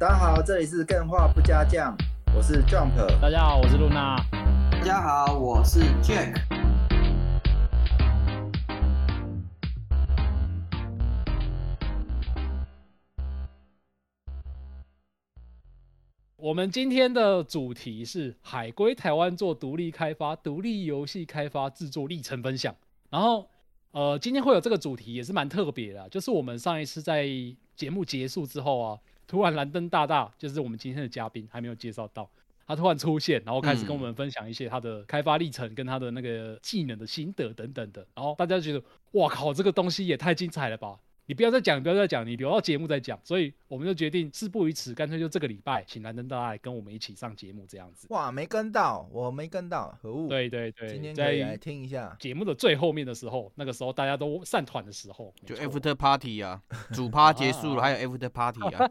大家好，这里是更画不加酱，我是 Jump。大家好，我是露娜。大家好，我是 Jack。我们今天的主题是海归台湾做独立开发、独立游戏开发制作历程分享。然后，呃，今天会有这个主题也是蛮特别的，就是我们上一次在节目结束之后啊，突然蓝灯大大，就是我们今天的嘉宾还没有介绍到，他突然出现，然后开始跟我们分享一些他的开发历程跟他的那个技能的心得等等的。然后大家觉得，哇靠，这个东西也太精彩了吧！你不要再讲，不要再讲，你留到节目再讲。所以我们就决定事不宜迟，干脆就这个礼拜请蓝灯大大来跟我们一起上节目，这样子。哇，没跟到，我没跟到，可恶。对对对，今天可以来听一下节目的最后面的时候，那个时候大家都散团的时候，就 after party 啊，主趴结束了，还有 after party 啊。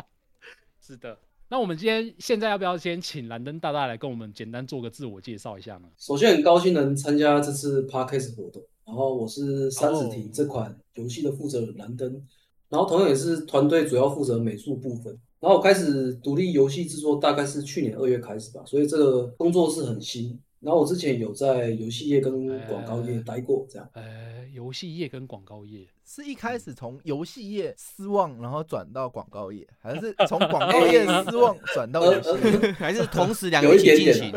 是的，那我们今天现在要不要先请蓝灯大大来跟我们简单做个自我介绍一下呢？首先很高兴能参加这次 podcast 活动，然后我是三十题这款游戏的负责人蓝灯。然后同样也是团队主要负责美术部分。然后我开始独立游戏制作大概是去年二月开始吧，所以这个工作是很新。然后我之前有在游戏业跟广告业待过，这样。呃，游戏业跟广告业是一开始从游戏业失望，然后转到广告业，还是 从广告业失望转到游戏？还是同时两个一起进行？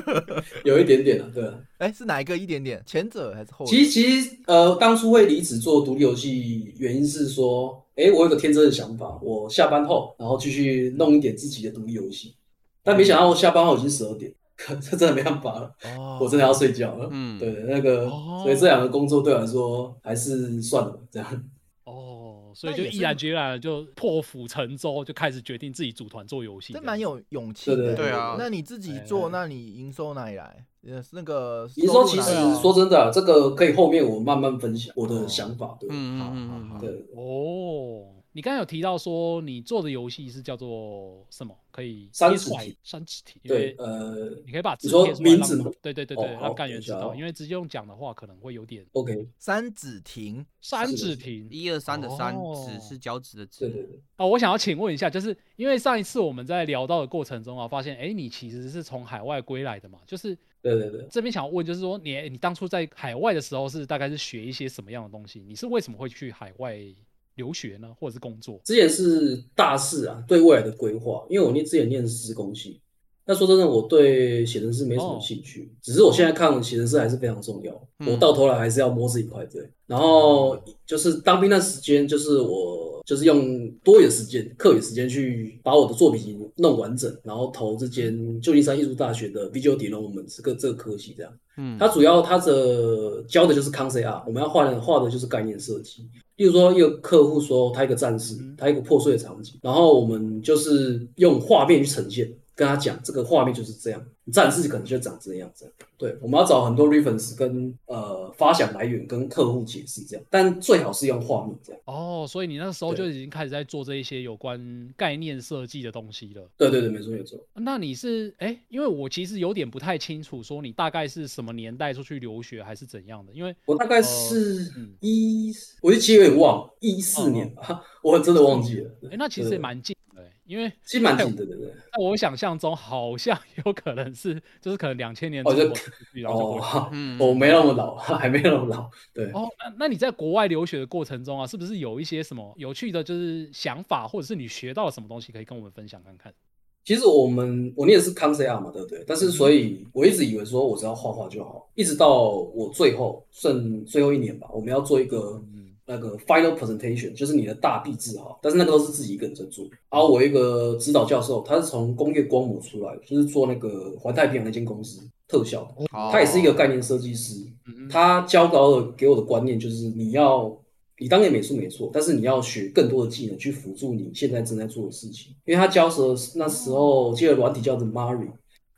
有一点点的，对。哎，是哪一个一点点？前者还是后？其实，其实，呃，当初会离职做独立游戏，原因是说，哎，我有个天真的想法，我下班后，然后继续弄一点自己的独立游戏。但没想到下班后已经十二点。这真的没办法了，我真的要睡觉了。嗯，对，那个，所以这两个工作对我来说还是算了这样。哦，所以就毅然决然就破釜沉舟，就开始决定自己组团做游戏。这蛮有勇气的，对啊。那你自己做，那你营收哪里来？那个营收其实说真的，这个可以后面我慢慢分享我的想法。对，嗯嗯嗯，对，哦。你刚刚有提到说你做的游戏是叫做什么？可以三指体，三指体。对，呃，你可以把字说名字吗？对对对对，让干员知道，因为直接用讲的话可能会有点。OK，三指亭，三指亭，一二三的三，指是脚趾的指。对对对。哦，我想要请问一下，就是因为上一次我们在聊到的过程中啊，发现哎，你其实是从海外归来的嘛？就是对对对。这边想要问，就是说你你当初在海外的时候是大概是学一些什么样的东西？你是为什么会去海外？留学呢，或者是工作？之前是大四啊，对未来的规划。因为我念之前念施工系，那说真的，我对写程式没什么兴趣。只是我现在看写程式还是非常重要。我到头来还是要摸这一块，对。然后就是当兵那时间，就是我就是用多余的时间、课余时间去把我的作品弄完整，然后投这间旧金山艺术大学的 Visual Development 这个这个科系这样。嗯，它主要它的教的就是 Concept Art，我们要画的画的就是概念设计。例如说，一个客户说他一个战士，他一个破碎的场景，然后我们就是用画面去呈现，跟他讲这个画面就是这样。战士可能就长这样子，对，我们要找很多 reference 跟呃发想来源跟客户解释这样，但最好是用画面这样。哦，所以你那时候就已经开始在做这一些有关概念设计的东西了。对对对，没错没错。那你是哎，因为我其实有点不太清楚，说你大概是什么年代出去留学还是怎样的？因为我大概是一，我就记得有点忘，一四年吧，我真的忘记了。哎，那其实也蛮近。因为其实蛮近的，对不对？那我想象中好像 有可能是，就是可能两千年之后，哦，我 没那么老，还没那么老，对。哦，那那你在国外留学的过程中啊，是不是有一些什么有趣的，就是想法，或者是你学到了什么东西，可以跟我们分享看看？其实我们我念的是康 C R 嘛，对不对？但是所以我一直以为说我只要画画就好，一直到我最后剩最后一年吧，我们要做一个。那个 final presentation 就是你的大毕制哈，但是那个都是自己一个人在做。然后我一个指导教授，他是从工业光模出来，就是做那个环太平洋那间公司特效的，他也是一个概念设计师。他教导的给我的观念就是，你要你当年美术没错，但是你要学更多的技能去辅助你现在正在做的事情。因为他教的那时候记得软体叫做 Mari，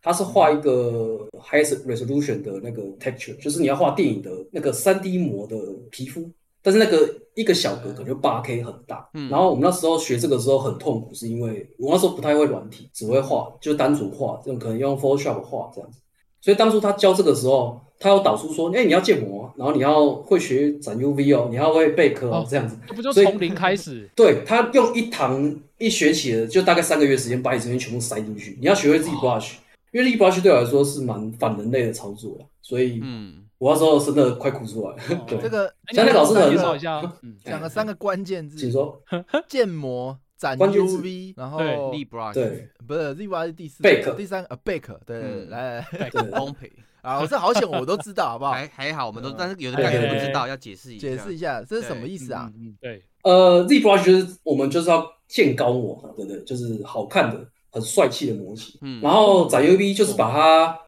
他是画一个 high resolution 的那个 texture，就是你要画电影的那个三 D 模的皮肤。但是那个一个小格可能就八 K 很大，嗯，然后我们那时候学这个时候很痛苦，是因为我那时候不太会软体，只会画，就单纯画，这种可能用 Photoshop 画这样子，所以当初他教这个时候，他有导出说，哎、你要建模，然后你要会学展 UV 哦，你要会备课这样子。这不就从零开始？对他用一堂一学期的，就大概三个月时间，把你这边全部塞进去。你要学会自己 brush，因为 Z brush 对我来说是蛮反人类的操作了，所以嗯，我那时候真的快哭出来了。这个哎像那个老师很介绍一下，嗯，讲了三个关键字，请说。建模、展 UV，然后对力 brush 对不是 Z Y 是第四 Bake 个，第三个呃 Bake，对来来来对，烘焙，啊，我这好险我都知道，好不好？还还好，我们都嗯但是有的概念不知道，要解释一下。解释一下这是什么意思啊？对，呃，Z brush 就是我们就是要建高模嘛，对不对？就是好看的、很帅气的模型。嗯然后展 UV 就是把它，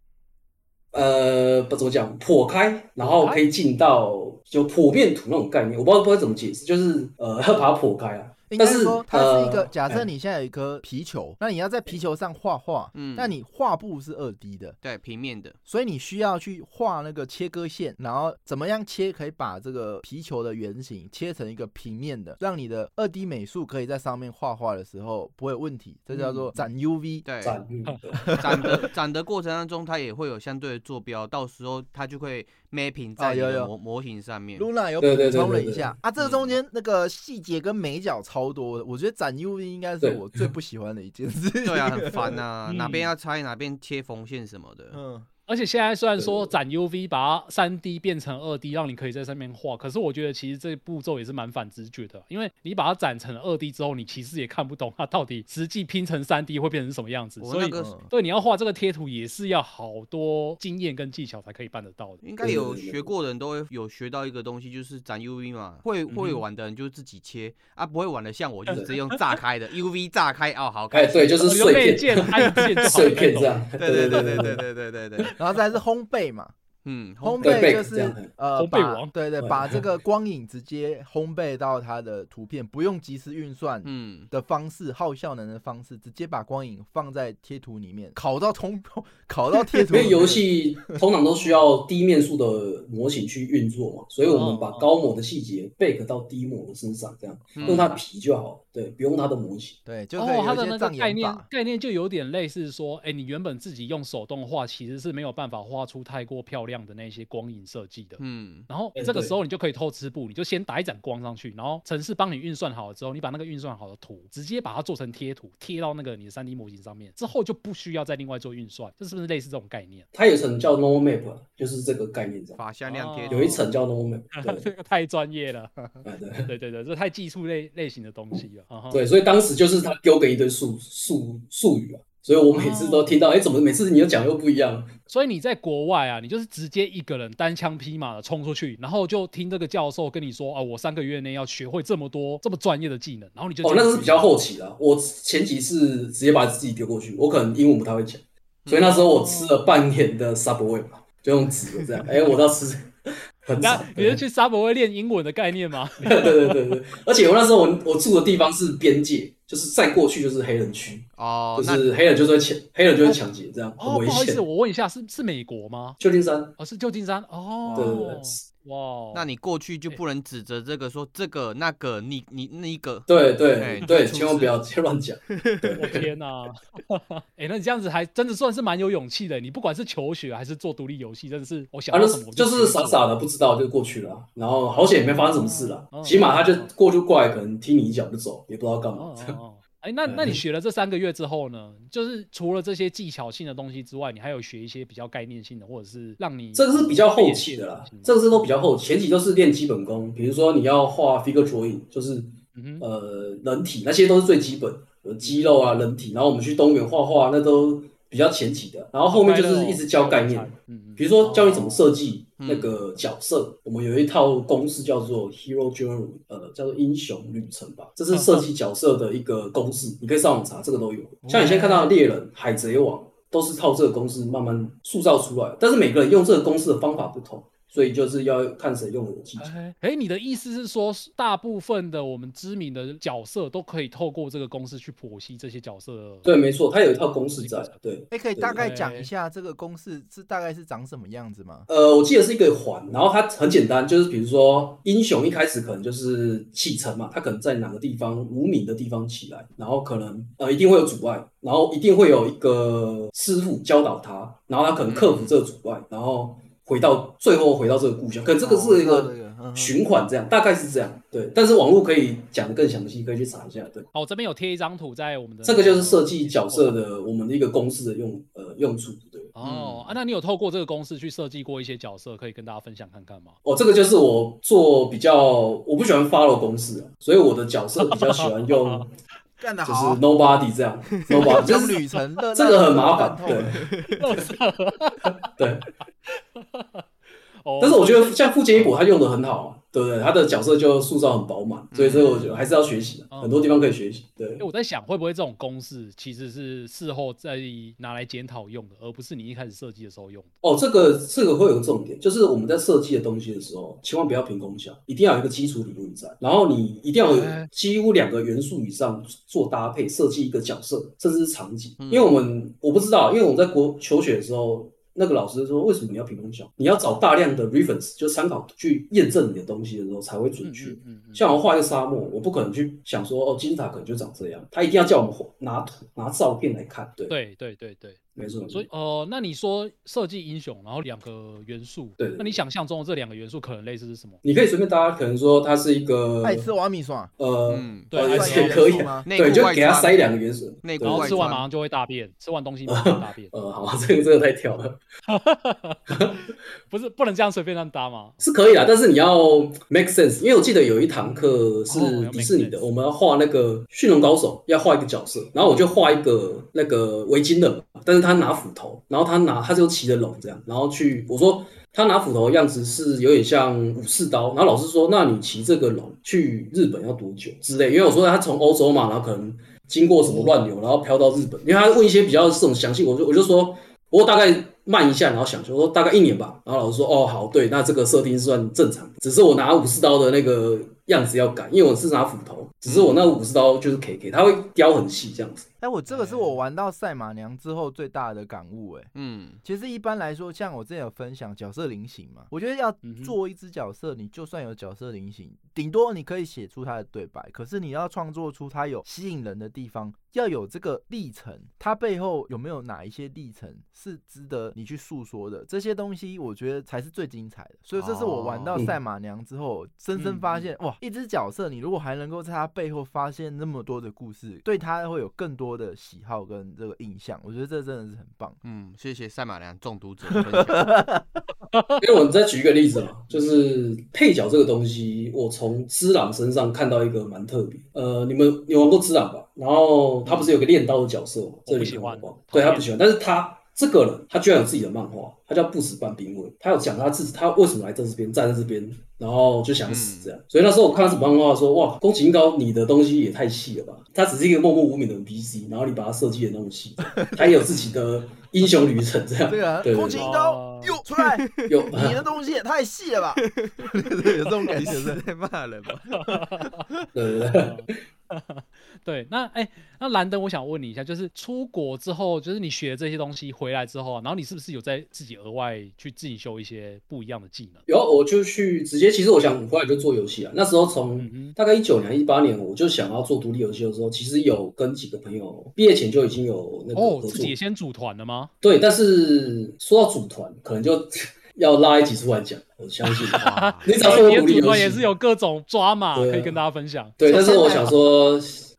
呃，不怎么讲，破开，然后可以进到就剖面图那种概念。我不知道不知道怎么解释，就是呃，要把它破开啊。应该是说它是一个，呃假设哎。你现在有一颗皮球，那你要在皮球上画画，嗯那你画布是二 D 的，对平面的，所以你需要去画那个切割线，然后怎么样切可以把这个皮球的圆形切成一个平面的，让你的二 D 美术可以在上面画画的时候不会有问题，这叫做展 UV。对展嗯对展的展的过程当中，它也会有相对的坐标，到时候它就会 mapping 在模模型上面。Luna 有补充了一下啊，这中间那个细节跟美角超多的，我觉得展 UV 应该是我最不喜欢的一件事。对啊，很烦呐，嗯哪边要拆哪边贴缝线什么的。嗯，而且现在虽然说展 UV 把它三 D 变成二 D，让你可以在上面画，可是我觉得其实这步骤也是蛮反直觉的，因为你把它展成二 D 之后，你其实也看不懂它到底实际拼成三 D 会变成什么样子，所以我那个嗯对你要画这个贴图也是要好多经验跟技巧才可以办得到的。应该有学过的人都会有学到一个东西，就是展 UV 嘛，会会玩的人就自己切啊，不会玩的像我就是直接用 炸开的 UV 炸开哦，好哎。对，就是碎片，按键就 好碎片这样。对对对对对对对对对，然后再是烘焙嘛，嗯，烘焙就 bake 这样是呃，烘焙把王对对，把这个光影直接烘焙到它的图片，不用即时运算嗯，的方式，耗效能的方式，直接把光影放在贴图里面，烤到通，烤到贴图。因为游戏通常都需要低面数的模型去运作嘛，所以我们把高模的细节 bake 到低模的身上，这样嗯用它皮就好，对，不用它的模型。对，就它的那个概念。概念就有点类似说，哎，你原本自己用手动画，其实是没有办法画出太过漂亮的那些光影设计的。嗯，然后这个时候你就可以偷吃布，你就先打一盏光上去，然后城市帮你运算好了之后，你把那个运算好的图直接把它做成贴图，贴到那个你的三 D 模型上面，之后就不需要再另外做运算，这是不是类似这种概念？它有一层叫 normal map，就是这个概念这样。法向量贴哦有一层叫 normal map，这，个太专业了，哎对 对对对，这太技术类类型的东西了。对，所以当时就是他丢给一堆术术术语啊，所以我每次都听到，哎，怎么每次你又讲又不一样？所以你在国外啊，你就是直接一个人单枪匹马的冲出去，然后就听这个教授跟你说啊，我三个月内要学会这么多这么专业的技能，然后你就哦，那个是比较后期的，我前期是直接把自己丢过去，我可能英文不太会讲，所以那时候我吃了半年的 Subway 嘛，就用纸的这样，哎，我倒是很那。你是去沙博会练英文的概念吗？对对对对，而且我那时候我我住的地方是边界，就是再过去就是黑人区，哦，就是黑人就是会抢，黑人就会抢劫，这样哦，很危不好意思，我问一下，是是美国吗？旧金山，哦，是旧金山哦。对对对，哇，哦那你过去就不能指着这个说这个那个你你那一个，对哎对对，千万不要乱讲。我天哪！哎，那你这样子还真的算是蛮有勇气的。你不管是求学还是做独立游戏，真的是我想就是傻傻的不知道就过去了啊，然后好险也没发生什么事了哦，起码他就过就过来，可能踢你一脚就走，也不知道干嘛。哎，那那你学了这三个月之后呢？就是除了这些技巧性的东西之外，你还有学一些比较概念性的，或者是让你这个是比较后期的啦，这个是都比较后期，前期都是练基本功，比如说你要画 figure drawing，就是嗯呃人体那些都是最基本，有肌肉啊人体，然后我们去动物园画画，那都比较前期的，然后后面就是一直教概念，嗯嗯，比如说教你怎么设计嗯那个角色，我们有一套公式叫做 Hero Journey，呃，叫做英雄旅程吧，这是设计角色的一个公式，你可以上网查，这个都有。像你现在看到的猎人、海贼王，都是靠这个公式慢慢塑造出来，但是每个人用这个公式的方法不同，所以就是要看谁用的技巧。哎哎，你的意思是说，大部分的我们知名的角色都可以透过这个公式去剖析这些角色的？对，没错，它有一套公式在。对，哎，可以大概对讲一下这个公式是大概是长什么样子吗？呃，我记得是一个环，然后它很简单，就是比如说英雄一开始可能就是启程嘛，他可能在哪个地方无名的地方起来，然后可能呃一定会有阻碍，然后一定会有一个师傅教导他，然后他可能克服这个阻碍，然后回到最后回到这个故乡，可能这个是一个循环，这样大概是这样。对，但是网络可以讲的更详细，可以去查一下。对，好，我这边有贴一张图在我们的这个就是设计角色的我们的一个公式的用呃用处。对。哦啊，那你有透过这个公式去设计过一些角色，可以跟大家分享看看吗？哦，这个就是我做比较，我不喜欢 follow 公式啊，所以我的角色比较喜欢用，就是干得好，nobody 这样，nobody 就就是是旅程乐这个很麻烦，对。对。哦，但是我觉得像富坚一博他用的很好啊，对不对？他的角色就塑造很饱满，所以这个我觉得还是要学习的，嗯很多地方可以学习。对哎，我在想，会不会这种公式其实是事后再拿来检讨用的，而不是你一开始设计的时候用的？哦，这个这个会有个重点，就是我们在设计的东西的时候，千万不要凭空想，一定要有一个基础理论在，然后你一定要有哎几乎两个元素以上做搭配，设计一个角色甚至是场景。嗯因为我们我不知道，因为我们在国求学的时候。那个老师说：“为什么你要凭空想？你要找大量的 reference，就参考去验证你的东西的时候才会准确。嗯嗯嗯像我画一个沙漠，我不可能去想说哦，金字塔可能就长这样，他一定要叫我们画拿图拿照片来看。对，对对对对，没错。所以呃，那你说设计英雄，然后两个元素，对对那你想象中的这两个元素可能类似是什么？你可以随便大家可能说它是一个爱吃瓦米爽，呃，嗯对也可以啊，吗？对，就给他塞两个元素，对然后吃完马上就会大便，吃完东西马上就大便，呃，好，这个这个太跳了，不是不能这样随便乱搭吗？是可以啦，但是你要 make sense，因为我记得有一堂课是迪士尼的我们要画那个驯龙高手，要画一个角色，然后我就画一个那个围巾人嘛，但是他拿斧头，然后他拿他就骑着龙这样，然后去我说。他拿斧头的样子是有点像武士刀，然后老师说：“那你骑这个龙去日本要多久之类？”因为我说他从欧洲嘛，然后可能经过什么乱流，然后飘到日本。因为他问一些比较这种详细，我就我就说，我大概慢一下，然后想说说大概一年吧。然后老师说：“哦，好，对，那这个设定算正常，只是我拿武士刀的那个样子要改，因为我是拿斧头，只是我那个武士刀就是 K K，它会雕很细这样子。哎，我这个是我玩到赛马娘之后最大的感悟，哎。嗯，其实一般来说，像我之前有分享角色菱形嘛，我觉得要做一只角色，你就算有角色菱形，顶多你可以写出它的对白，可是你要创作出它有吸引人的地方，要有这个历程，它背后有没有哪一些历程是值得你去诉说的？这些东西我觉得才是最精彩的。所以这是我玩到哦赛马娘之后，深深发现，哇，一只角色你如果还能够在他背后发现那么多的故事，对他会有更多的喜好跟这个印象，我觉得这真的是很棒。嗯，谢谢赛马良中毒者的分享。因为我再举一个例子嘛，就是配角这个东西，我从知朗身上看到一个蛮特别。呃，你们有玩过知朗吧？然后他不是有个练刀的角色吗？这里喜欢对他不喜欢，但是他这个人他居然有自己的漫画，他叫不死半兵卫，他有讲他自己他为什么来这边站在这边，然后就想死这样。所以那时候我看到这本漫画说，哇，宫崎英高你的东西也太细了吧？他只是一个默默无名的 NPC，然后你把他设计的那么细，他也有自己的英雄旅程这样。这个对啊宫崎英高又出来，有你的东西也太细了吧？有这种感觉 是。在骂人吧？对对对。对，那哎、那兰登，我想问你一下，就是出国之后，就是你学这些东西回来之后啊，然后你是不是有在自己额外去自己修一些不一样的技能？有，我就去直接，其实我想回来就做游戏啊。那时候从大概一九年、一八年，我就想要做独立游戏的时候，其实有跟几个朋友毕业前就已经有那个哦，自己也。先组团了吗？对，但是说到组团，可能就要拉一集出来讲。我相信，哇 你只要说你的组独立游戏也是有各种抓马可以跟大家分享。对，但是我想说，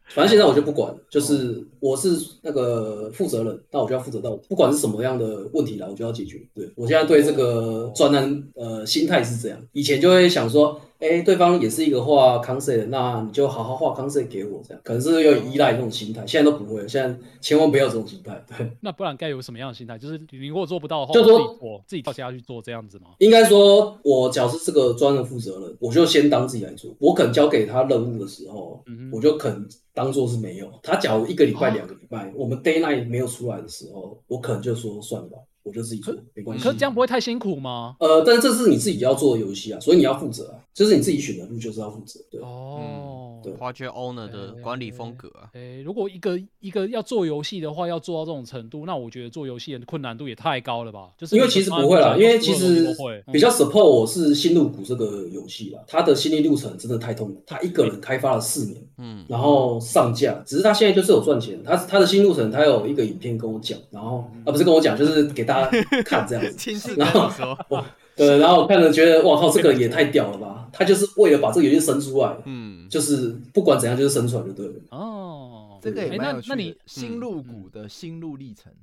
反正现在我就不管，就是我是那个负责人，那我就要负责到，不管是什么样的问题来，我就要解决。对我现在对这个专栏呃心态是这样，以前就会想说，哎，对方也是一个画 concept，的那你就好好画 concept 给我，这样可能是有点依赖那种心态，现在都不会，现在千万不要这种心态。对，那不然该有什么样的心态？就是你如果做不到的话，就说我自己做，自己跳下去做这样子吗？应该说，我假设是这个专案负责人，我就先当自己来做。我可能交给他任务的时候，嗯我就可能当做是没有。他假如一个礼拜、哦两个礼拜，我们 day night 没有出来的时候，我可能就说算了吧，我就自己做，没关系。可是这样不会太辛苦吗？呃，但是这是你自己要做的游戏啊，所以你要负责啊，这是你自己选的路，就是要负责。对，哦，对 Project Owner 的管理风格啊，诶，如果一个一个要做游戏的话，要做到这种程度，那我觉得做游戏的困难度也太高了吧？就是因为其实不会啦，因为其实比较嗯 support 我是新入股这个游戏啦，它的心理路程真的太痛苦，他一个人开发了四年，嗯，然后上架，只是他现在就是有赚钱，他他的新路程他有一个影片跟我讲，然后啊不是跟我讲，就是给大家看这样子，然后对，然后我看了觉得哇靠，这个也太屌了吧！他就是为了把这个游戏生出来，嗯，就是不管怎样就是生出来就对了。哦，这个也诶蛮有趣的。那那你新入股的心路历程，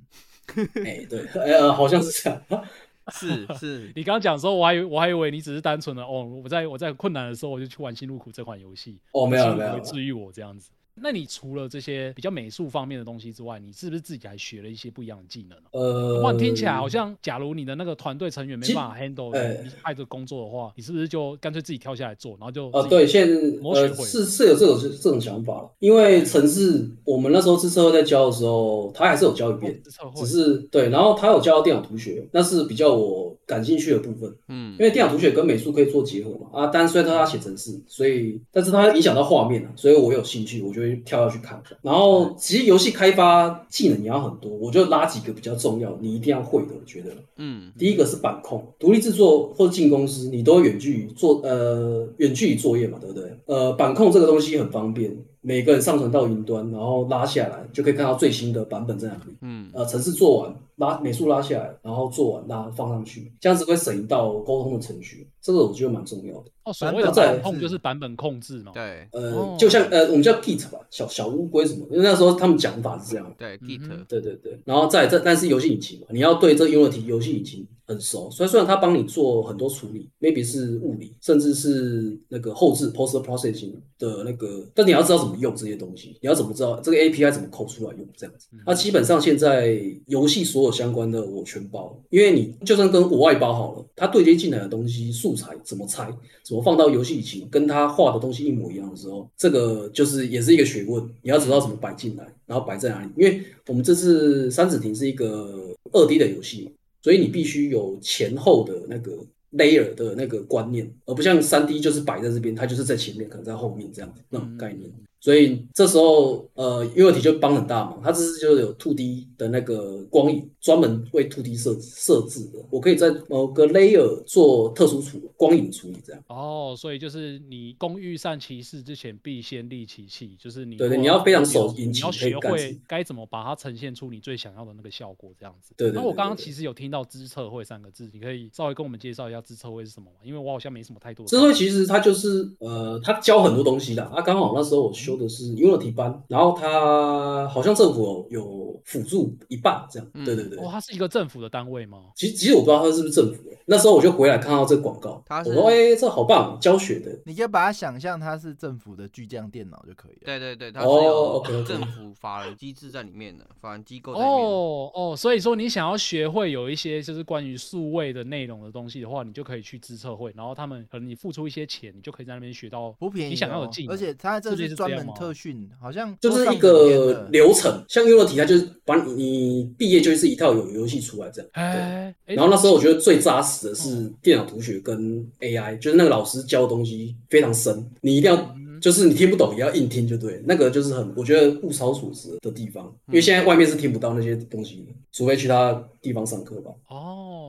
哎，对，呃，好像是这样。是是，你刚刚讲的时候，我还以为我还以为你只是单纯的哦，我在我在困难的时候我就去玩《新入苦》这款游戏，哦，没有没有治愈我这样子。那你除了这些比较美术方面的东西之外，你是不是自己还学了一些不一样的技能？呃，哇，听起来好像，假如你的那个团队成员没办法 handle 哎你派的工作的话，你是不是就干脆自己跳下来做，然后就呃，对，现呃摸学会是是有这种这种想法，因为城市我们那时候自测会在教的时候，他还是有教一遍只是对，然后他有教到电脑图学，那是比较我感兴趣的部分，嗯因为电脑图学跟美术可以做结合嘛。啊，但虽然他写程式，所以但是它影响到画面了，所以我有兴趣，我就会跳下去看。然后其实游戏开发技能也要很多，我就拉几个比较重要，你一定要会的，我觉得。嗯第一个是板控，独立制作或者进公司，你都会远距离做呃远距离作业嘛，对不对？呃，板控这个东西很方便，每个人上传到云端，然后拉下来就可以看到最新的版本在哪里。嗯呃，程式做完拉美术拉下来，然后做完拉放上去，这样子会省一道沟通的程序，这个我觉得蛮重要的。哦，所谓的版控就是版本控制嘛。对呃，哦就像呃我们叫 Git 吧，小小乌龟什么，因为那时候他们讲法是这样。对嗯 Git，对对对，然后再来这，但是游戏引擎嘛，你要对这 Unity 游戏引擎很熟，所以虽然他帮你做很多处理，maybe 是物理，甚至是那个后置 post processing 的那个，但你要知道怎么用这些东西，你要怎么知道这个 API 怎么抠出来用这样子。那基本上现在游戏所有相关的我全包，因为你就算跟我外包好了，它对接进来的东西素材怎么拆，怎么放到游戏引擎，跟它画的东西一模一样的时候，这个就是也是一个学问，你要知道怎么摆进来，然后摆在哪里。因为我们这次三子亭是一个二 D 的游戏嘛，所以你必须有前后的那个 layer 的那个观念，而不像三 D 就是摆在这边，它就是在前面，可能在后面这样那种概念。所以这时候，呃，Unity 就帮很大忙，它这是就是有2 D 的那个光影，专门为 To D 设设置的。我可以在某个 layer 做特殊处光影处理，这样。哦，所以就是你工欲善其事之前，必先利其器，就是你对对你要非常有熟引你要学会该怎么把它呈现出你最想要的那个效果，这样子。对那我刚刚其实有听到知测会三个字，你可以稍微跟我们介绍一下知测会是什么吗？因为我好像没什么太多的智慧其实它就是呃，它教很多东西的。啊，刚好那时候我修的是 Unity 班，然后他好像政府有有辅助一半这样。嗯对对对。哦，它是一个政府的单位吗？其实其实我不知道它是不是政府的，那时候我就回来看到这个广告，它是我说哎、这好棒，教学的。你就把它想象它是政府的巨匠电脑就可以了。对对对，它是哦有 政府法人机制在里面的，法人机构在里面。哦哦，所以说你想要学会有一些就是关于数位的内容的东西的话，你就可以去资测会，然后他们可能你付出一些钱，你就可以在那边学到不便宜、哦，你想要的技能，而且它这是类是专门特训，好像就是一个流程，像 Unity 它就是把你你毕业就是一套有游戏出来这样。对。哎，然后那时候我觉得最扎实的是电脑图学跟 AI，就是那个老师教的东西非常深，你一定要就是你听不懂也要硬听就对，那个就是很我觉得物超所值的地方，因为现在外面是听不到那些东西的，除非去他地方上课吧。哦，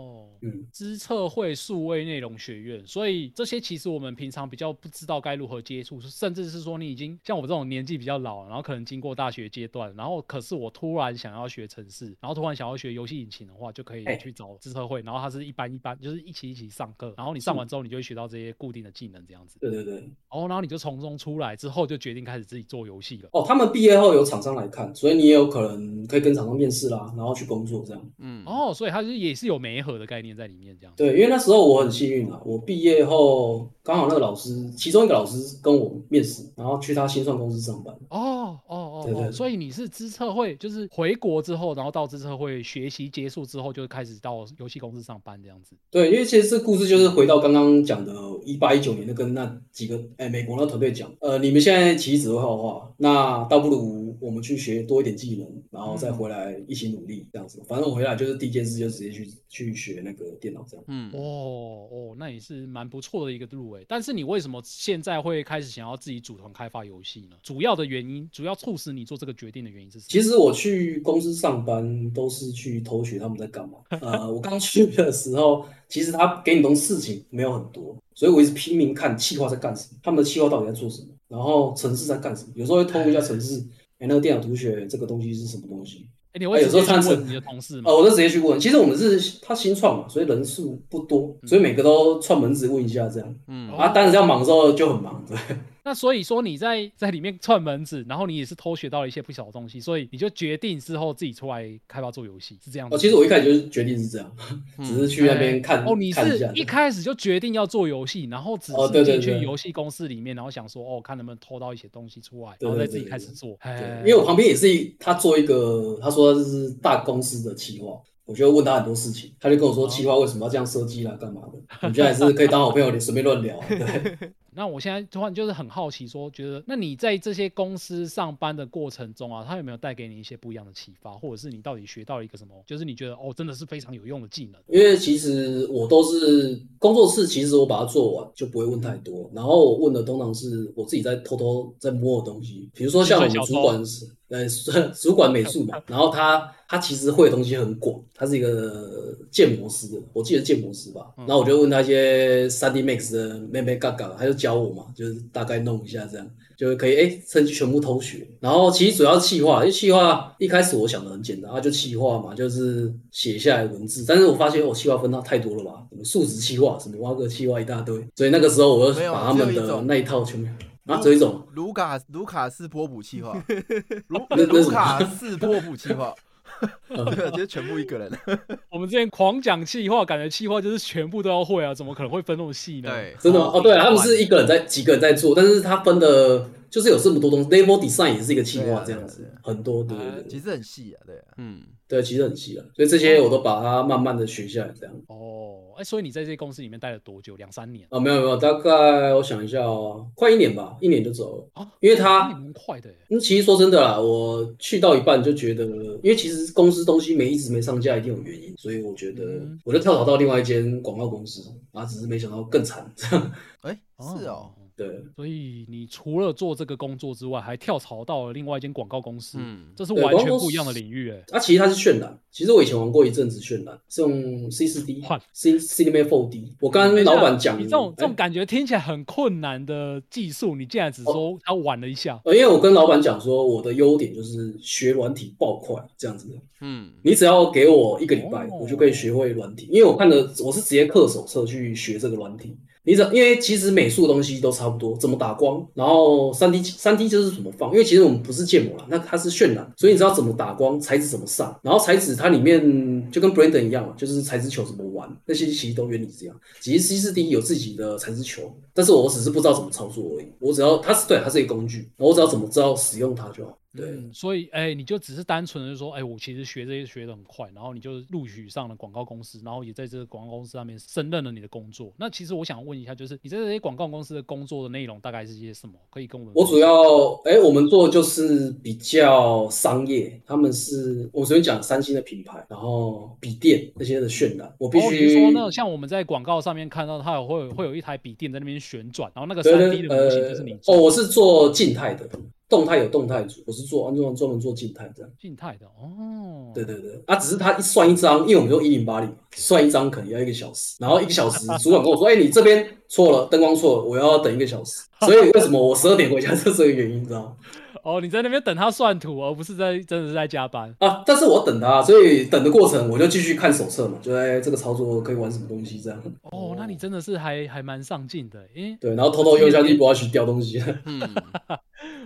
嗯，知测会数位内容学院，所以这些其实我们平常比较不知道该如何接触，甚至是说你已经像我这种年纪比较老，然后可能经过大学阶段，然后可是我突然想要学程式，然后突然想要学游戏引擎的话，就可以哎去找知测会，然后它是一班一班，就是一起一起上课，然后你上完之后，你就会学到这些固定的技能这样子，对对对。哦，然后你就从中出来之后，就决定开始自己做游戏了。哦，他们毕业后有厂商来看，所以你也有可能可以跟厂商面试啦，然后去工作这样。嗯，哦，所以它是也是有媒合的概念在里面，这样。对，因为那时候我很幸运啊，我毕业后刚好那个老师，其中一个老师跟我面试，然后去他新创公司上班。哦哦哦哦，对对所以你是资策会，就是回国之后，然后到资策会学习结束之后，就开始到游戏公司上班这样子。对，因为其实这故事就是回到刚刚讲的，一八一九年的跟那几个哎美国那团队讲，呃，你们现在其实只会画画，那倒不如我们去学多一点技能，然后再回来一起努力这样子。反正我回来就是第一件事就直接去去学那个电脑这样。嗯，哦哦，那也是蛮不错的一个路诶。但是你为什么现在会开始想要自己组团开发游戏呢？主要的原因，主要促使你做这个决定的原因是什么？其实我去公司上班都是去偷学他们在干嘛。呃，我刚去的时候，其实他给你东事情没有很多，所以我一直拼命看企划在干什么，他们的企划到底在做什么，然后城市在干什么，有时候会偷一下城市，哎，那个电脑图学这个东西是什么东西？哎，你会有时候他问你的同事吗？哦，我就直接去问。其实我们是他新创嘛，所以人数不多，所以每个都串门子问一下这样。嗯啊，当然这样忙的时候就很忙，对。那所以说你在在里面串门子，然后你也是偷学到了一些不小的东西，所以你就决定之后自己出来开发做游戏，是这样子。哦，其实我一开始就是决定是这样，只是去那边看哦，你是一开始就决定要做游戏，然后只是进去游戏公司里面，然后想说哦，看能不能偷到一些东西出来，然后再自己开始做。对哎，因为我旁边也是一他做一个，他说这是大公司的企划，我就问他很多事情，他就跟我说企划为什么要这样设计啦，干嘛的？我觉得还是可以当好朋友，你随便乱聊。对，那我现在突然就是很好奇，说觉得那你在这些公司上班的过程中啊，它有没有带给你一些不一样的启发，或者是你到底学到了一个什么，就是你觉得哦，真的是非常有用的技能？因为其实我都是工作室，其实我把它做完就不会问太多，然后我问的通常是我自己在偷偷在摸的东西，比如说像我们主管是呃主管美术嘛，然后他他其实会的东西很广，他是一个建模师的，我记得建模师吧，然后我就问他一些三 D Max 的妹妹嘎嘎，他就教我嘛，就是大概弄一下这样。就可以哎，趁机全部偷学。然后其实主要是气化，因为气化一开始我想的很简单，啊就气化嘛，就是写下来文字。但是我发现我气化分到太多了吧，什么数值气化，什么挖个气化一大堆，所以那个时候我就把他们的那一套全部啊，这一种。卢卡卢卡斯波普计划，卢卢卡斯波普计划，对，就是全部一个人。我们之前狂讲气划，感觉气划就是全部都要会啊，怎么可能会分那么细呢？，对，真的？哦，对啊，他们是一一个人在几个人在做，但是他分的就是有这么多东西，level design 也是一个计划这样子对啊啊，很多，对对对其实很细啊，对啊。嗯，对，其实很细啊，所以这些我都把它慢慢的学下来，这样。哦，哎，所以你在这些公司里面待了多久？两三年啊，没有没有，大概我想一下哦，快一年吧，一年就走了。啊？因为他快的耶，嗯，其实说真的啦，我去到一半就觉得，因为其实公司东西没一直没上架，一定有原因，所以我觉得嗯我就跳槽到另外一间广告公司，啊，只是没想到更惨。哎，是哦，。对，所以你除了做这个工作之外，还跳槽到了另外一间广告公司，嗯这是完全不一样的领域，哎，啊，其实它是渲染，其实我以前玩过一阵子渲染，是用 C 四 D 换 C Cinema 4D。我刚刚等一下老板讲，你这种这种哎感觉听起来很困难的技术，你竟然只说他玩了一下，呃，因为我跟老板讲说，我的优点就是学软体爆快这样子的。嗯，你只要给我一个礼拜，哦我就可以学会软体。因为我看的我是直接刻手册去学这个软体。你只因为其实美术的东西都差不多，怎么打光，然后三 D 三 D 就是怎么放。因为其实我们不是建模啦，那它是渲染，所以你知道怎么打光，材质怎么上，然后材质它里面就跟 Brandon 一样嘛，就是材质球怎么玩，那些其实都原理是这样。其实 C 四 D 有自己的材质球，但是我只是不知道怎么操作而已。我只要它是对，它是一个工具，我只要怎么知道使用它就好。对。嗯，所以哎，你就只是单纯的就说，哎，我其实学这些学的很快，然后你就录取上了广告公司，然后也在这个广告公司上面胜任了你的工作。那其实我想问一下，就是你在这些广告公司的工作的内容大概是些什么？可以跟我们我主要，哎、我们做的就是比较商业，他们是我昨天讲三星的品牌，然后笔电那些的渲染，我必须、说那像我们在广告上面看到，它有会有会有一台笔电在那边旋转，然后那个对三 D 的模型呃就是你做哦，我是做静态的，动态有动态组，我是做专专门做静态这样。静态的哦。对对对，啊，只是他一算一张，因为我们用一零八零，算一张可能要一个小时，然后一个小时，主管跟我说，哎、你这边错了，灯光错了，我要等一个小时。所以为什么我十二点回家，这是这个原因，你知道吗？哦，你在那边等他算图，而不是在真的是在加班。啊，但是我等他，所以等的过程我就继续看手册嘛，就在这个操作可以玩什么东西这样。哦，那你真的是还还蛮上进的，因为对，然后偷偷用一下 D 不要去掉东西。嗯，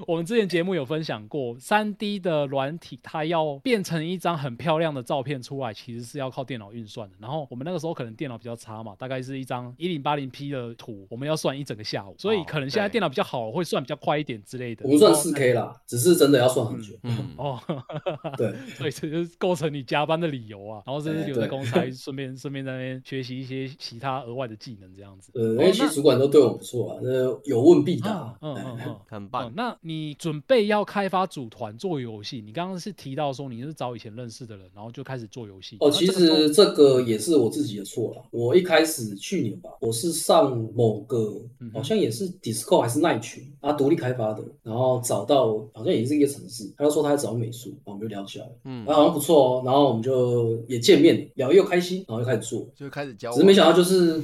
我们之前节目有分享过，三 D 的软体它要变成一张很漂亮的照片出来，其实是要靠电脑运算的。然后我们那个时候可能电脑比较差嘛，大概是一张一零八零 P 的图，我们要算一整个下午，所以哦可能现在电脑比较好，会算比较快一点之类的。我们算四 K 啦，只是真的要算很久。嗯，哦，对，所以这就是构成你加班的理由啊。然后这是哎对留在公司，还顺便顺便在那边学习一些其他额外的技能，这样子。呃，因哦为其实主管都对我不错啊，那有问必答。嗯嗯嗯很棒，，那你准备要开发组团做游戏，你刚刚是提到说你是找以前认识的人，然后就开始做游戏。哦，其实这个也是我自己的错了。我一开始去年吧，我是上某个嗯好像也是 Discord 还是奈群啊，独立开发的，然后找到好像也是一个城市，他就说他在找美术，然后我们就聊起来了，嗯然后好像不错哦，然后我们就也见面聊又开心，然后就开始做，就开始教我。只是没想到就是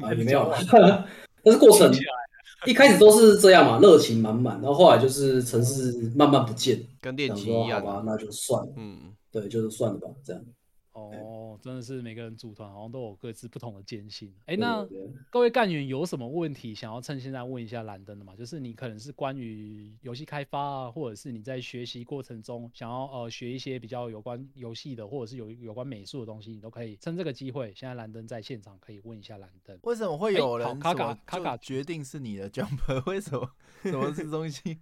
啊 也没有啦，但是过程一开始都是这样嘛，热情满满，然后后来就是城市慢慢不见，跟练想琴一样说好吧，那就算了，嗯，对，就是算了吧，这样。哦，真的是每个人组团好像都有各自不同的艰辛。哎，对那各位干员有什么问题想要趁现在问一下蓝灯的吗？就是你可能是关于游戏开发啊，或者是你在学习过程中想要呃学一些比较有关游戏的，或者是有有关美术的东西，你都可以趁这个机会。现在蓝灯在现场可以问一下蓝灯。为什么会哎有人卡卡卡卡决定是你的 jumper？为什么？什么是东西？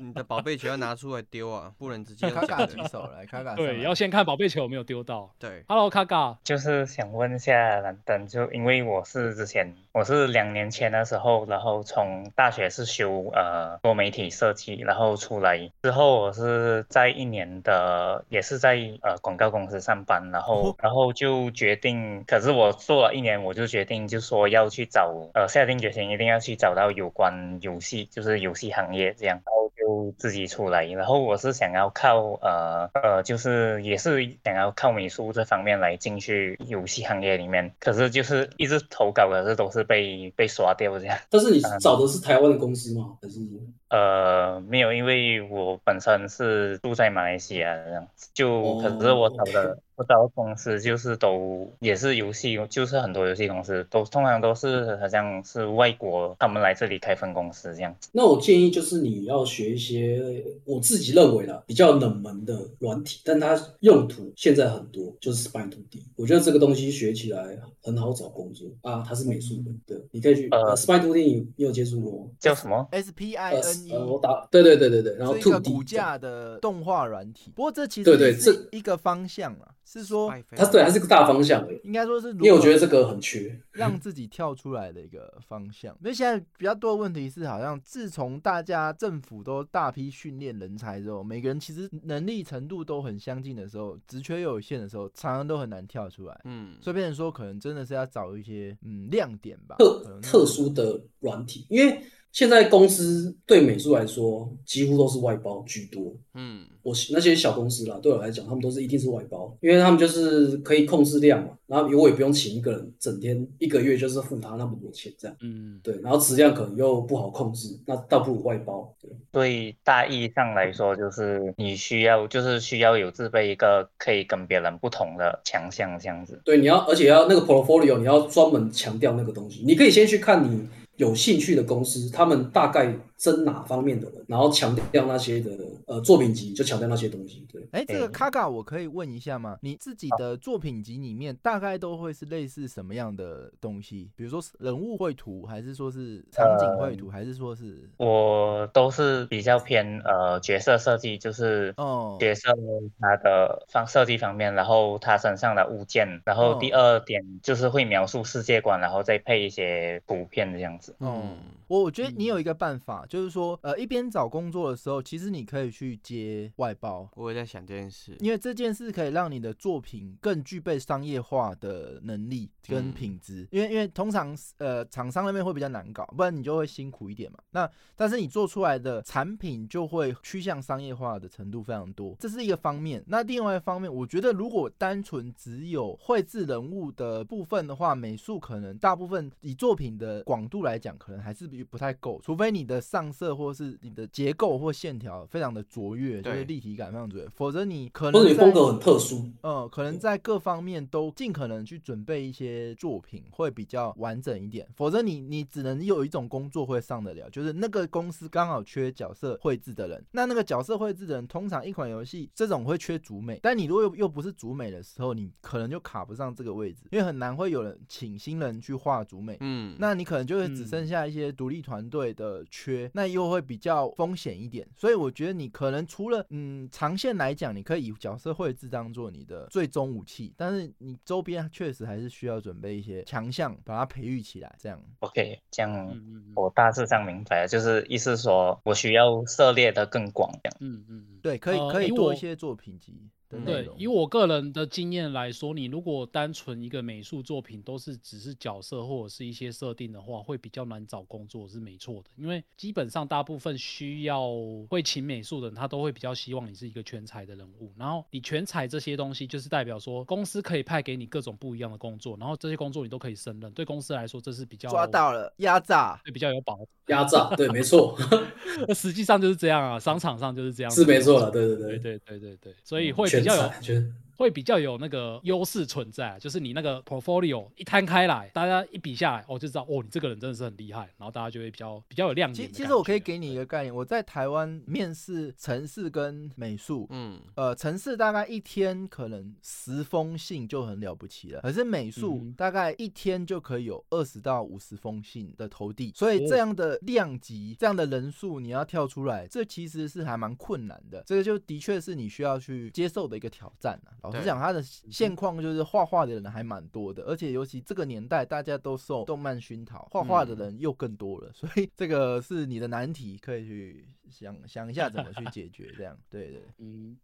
你的宝贝球要拿出来丢啊，不能直接用卡卡手来，卡卡对，要先看宝贝球有没有丢到。对，Hello，卡卡，就是想问一下兰登，就因为我是之前我是两年前的时候，然后从大学是修呃多媒体设计，然后出来之后我是在一年的也是在呃广告公司上班，然后哦然后就决定，可是我做了一年，我就决定就说要去找呃下定决心一定要去找到有关游戏就是游戏行业这样，然后就自己出来，然后我是想要靠呃呃就是也是想要靠美术这方面来进去游戏行业里面，可是就是一直投稿，可是都是被被刷掉这样。但是你找的是台湾的公司吗？还是？呃，没有，因为我本身是住在马来西亚这样子，就可是我找的我找的公司就是都也是游戏，就是很多游戏公司都通常都是好像是外国他们来这里开分公司这样子。那我建议就是你要学一些我自己认为啦比较冷门的软体，但它用途现在很多，就是 Spine 2D。我觉得这个东西学起来很好找工作啊，它是美术的，对，你可以去呃呃 Spine 2D 你你有接触过吗？叫什么？S P I 呃 N 呃，我 E。打对对对对对，然后是一个 2D 骨架的动画软体，不过这其实对对是这一个方向啊，是说它对它是个大方向而已，应该说是，因为我觉得这个很缺。让自己跳出来的一个方向。因为现在比较多的问题是，好像自从大家政府都大批训练人才之后，每个人其实能力程度都很相近的时候，职缺又有限的时候，常常都很难跳出来。嗯，所以变成说，可能真的是要找一些嗯亮点吧，特特殊的软体，因为现在公司对美术来说几乎都是外包居多。嗯，我那些小公司啦，对我来讲，他们都是一定是外包，因为他们就是可以控制量嘛，然后我也不用请一个人整天一个月就是付他那么多钱这样。嗯，对，然后质量可能又不好控制，那倒不如外包。对，对大意上来说，就是你需要就是需要有自备一个可以跟别人不同的强项这样子。对，你要而且要那个 portfolio，你要专门强调那个东西。你可以先去看你有兴趣的公司，他们大概争哪方面的人，然后强调那些的呃作品集，就强调那些东西。对，哎，这个卡卡，我可以问一下吗？你自己的作品集里面大概都会是类似什么样的东西？比如说人物绘图，还是说是场景绘图，还是说是我都是比较偏呃角色设计，就是哦角色它的方设计方面，然后他身上的物件，然后第哦二点就是会描述世界观，然后再配一些图片这样子。哦嗯，我我觉得你有一个办法，就是说，呃，一边找工作的时候，其实你可以去接外包，我也在想这件事。因为这件事可以让你的作品更具备商业化的能力跟嗯品质。因为因为通常呃厂商那边会比较难搞，不然你就会辛苦一点嘛。那但是你做出来的产品就会趋向商业化的程度非常多，这是一个方面。那另外一方面，我觉得如果单纯只有绘制人物的部分的话，美术可能大部分以作品的广度来讲，可能还是不不太够，除非你的上色或是你的结构或线条非常的卓越，就是立体感非常卓越，否则你可能在者你风格很特殊。嗯，可能在各方面都尽可能去准备一些作品，会比较完整一点。否则你你只能有一种工作会上得了，就是那个公司刚好缺角色绘制的人。那那个角色绘制的人，通常一款游戏这种会缺主美，但你如果又又不是主美的时候，你可能就卡不上这个位置，因为很难会有人请新人去画主美。嗯，那你可能就会只嗯剩下一些独立团队的缺，那又会比较风险一点。所以我觉得你可能除了嗯长线来讲，你可以以角色绘制当做你的最终武器，但是你周边确实还是需要准备一些强项，把它培育起来。这样 OK，这样我大致上明白了，就是意思说我需要涉猎的更广，这样。嗯嗯嗯，对，可以可以多一些作品集的内对，以我个人的经验来说，你如果单纯一个美术作品都是只是角色或者是一些设定的话，会比较难找工作是没错的。因为基本上大部分需要会请美术的人，他都会比较希望你是一个全才的人物。然后你全才这些东西，就是代表说公司可以派给你各种不一样的工作，然后这些工作你都可以胜任。对公司来说，这是比较抓到了压榨，对比较有保。压榨，对，没错，那实际上就是这样啊，商场上就是这样，是没错了，对对对对，对对对对，所以会比全较有才，全会比较有那个优势存在，啊就是你那个 portfolio 一摊开来，大家一比下来，哦就知道哦你这个人真的是很厉害，然后大家就会比较比较有亮其点。其实我可以给你一个概念，我在台湾面试城市跟美术，嗯，呃，城市大概一天可能十封信就很了不起了，可是美术大概一天就可以有二十到五十封信的投递，所以哦这样的量级、这样的人数，你要跳出来，这其实是还蛮困难的。这个就的确是你需要去接受的一个挑战啊。老实对讲，他的现况就是画画的人还蛮多的，而且尤其这个年代，大家都受动漫熏陶，画画的嗯。人又更多了，所以这个是你的难题，可以去想想一下怎么去解决。这样，对对。嗯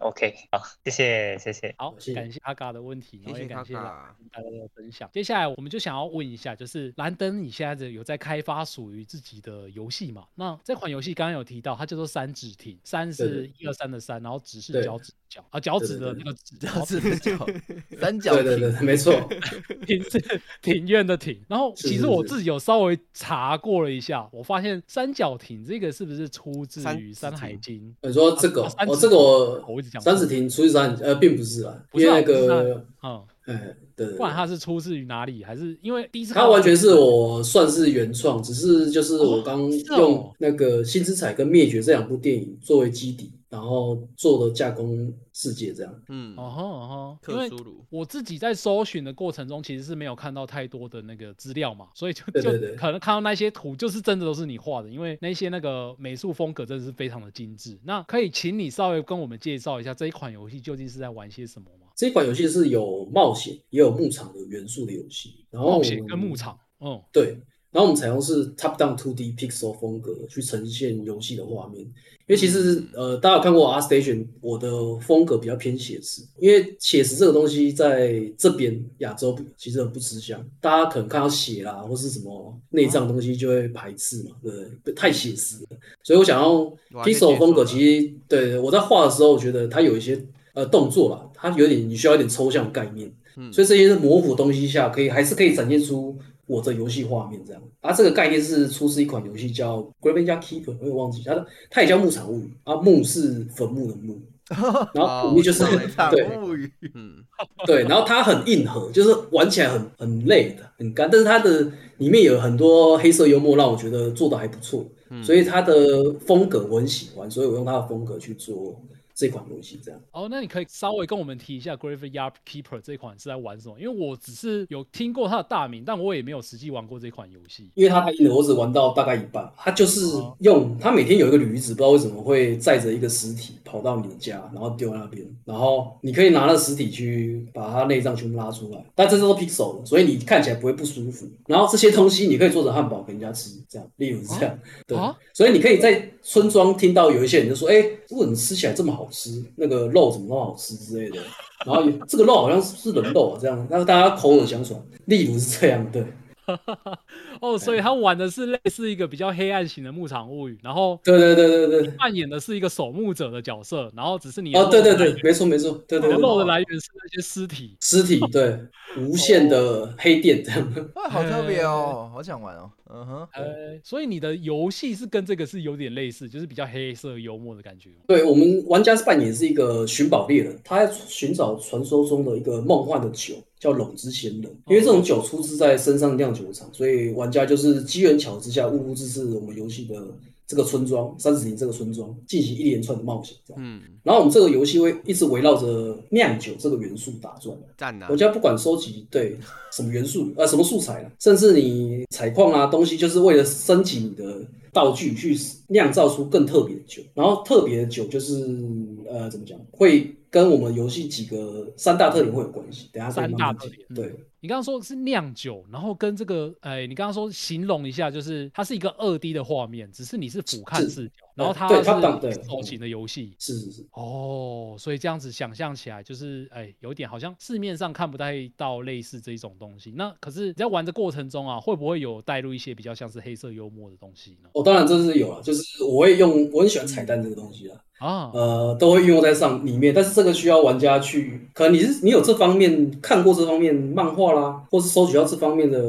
OK，好，谢谢谢谢。好，感谢阿嘎的问题，然后谢谢卡也感谢。大家的分享。接下来我们就想要问一下，就是兰登，你现在有在开发属于自己的游戏嘛？那这款游戏刚刚有提到，它叫做三指亭，三是对一二三的三，然后指是脚趾脚啊，脚趾的那个趾，脚趾的脚，三角对对对，没错，庭是庭院的庭。然后其实我自己有稍微查过了一下，我发现三角亭这个是不是出自于《山海经》？你说这个啊三，哦，这个我我一直讲三字亭出自山呃，并不是啊，不是啊因为那个，嗯，哎，对对不管。它是出自于哪里？还是因为第一次它完全是我算是原创，只是就是我刚用那个《新之彩》跟《灭绝》这两部电影作为基底，然后做的架空世界这样。嗯，哦吼哦吼，因为克苏鲁，我自己在搜寻的过程中，其实是没有看到太多的那个资料嘛，所以就就对对对可能看到那些图，就是真的都是你画的，因为那些那个美术风格真的是非常的精致。那可以请你稍微跟我们介绍一下这一款游戏究竟是在玩些什么吗？这款游戏是有冒险也有牧场的元素的游戏，然后冒险跟牧场，嗯，对，然后我们采用是 top down 2 D pixel 风格去呈现游戏的画面，因为其实呃大家有看过 Art Station，我的风格比较偏写实，因为写实这个东西在这边亚洲其实很不吃香，大家可能看到血啦或是什么内脏东西就会排斥嘛，对不对？太写实了，所以我想要 pixel 风格，其实对我在画的时候，我觉得它有一些呃动作啦，它有点你需要一点抽象概念。嗯，所以这些模糊的东西下，可以还是可以展现出我的游戏画面这样。啊，这个概念是出自一款游戏叫《Graveyard Keeper》，我也忘记。它的，它也叫牧场物语啊，牧是坟墓的墓，然后里面就是、哦场对。物语，嗯，对，然后它很硬核，就是玩起来很很累的，很干，但是它的里面有很多黑色幽默，让我觉得做的还不错，嗯。所以它的风格我很喜欢，所以我用它的风格去做这款游戏这样。哦，那你可以稍微跟我们提一下《Graveyard Keeper》这款是在玩什么？因为我只是有听过它的大名，但我也没有实际玩过这款游戏。因为它太硬了，我只玩到大概一半。它就是哦用它每天有一个驴子，不知道为什么会载着一个尸体跑到你的家，然后丢在那边，然后你可以拿那尸体去把它内脏全部拉出来，但这都是 pixel 的，所以你看起来不会不舒服。然后这些东西你可以做成汉堡给人家吃，这样，例如是这样，对啊。所以你可以在村庄听到有一些人就说：“哎、为什么吃起来这么好吃？那个肉怎么那么好吃之类的。”然后这个肉好像是是人肉啊，这样，那大家口耳相传。例如是这样，对。哦，所以他玩的是类似一个比较黑暗型的牧场物语，然后对对对对对，扮演的是一个守墓者的角色，然后只是你哦，对对对的肉的来源，没错没错，对对对，肉的来源是那些尸体。尸体对无限的黑店这样。啊，好特别哦，好想玩哦，嗯哼，呃，所以你的游戏是跟这个是有点类似，就是比较黑色幽默的感觉。对我们玩家是扮演是一个寻宝猎人，他在寻找传说中的一个梦幻的酒，叫龙之仙人。因为这种酒出自在深山酿酒厂，所以玩家就是机缘巧合之下，误入这是我们游戏的这个村庄三十林这个村庄，进行一连串的冒险。这样，嗯，然后我们这个游戏会一直围绕着酿酒这个元素打转。赞呐玩，家不管收集对什么元素，呃，什么素材啊，甚至你采矿啊东西，就是为了升级你的道具去酿造出更特别的酒，然后特别的酒就是呃怎么讲，会跟我们游戏几个三大特点会有关系。等下三大特点。对，你刚刚说是酿酒，然后跟这个，哎，你刚刚说形容一下，就是它是一个二 D 的画面，只是你是俯瞰视角，然后它是手型的游戏。是是是，哦，所以这样子想象起来，就是哎，有点好像市面上看不太到类似这一种东西。那可是你在玩的过程中啊，会不会有带入一些比较像是黑色幽默的东西呢？哦，当然这是有了，就是我会用，我很喜欢彩蛋这个东西啊。啊，呃，都会运用在上里面，但是这个需要玩家去，可能你是你有这方面看过这方面漫画啦，或是收集到这方面的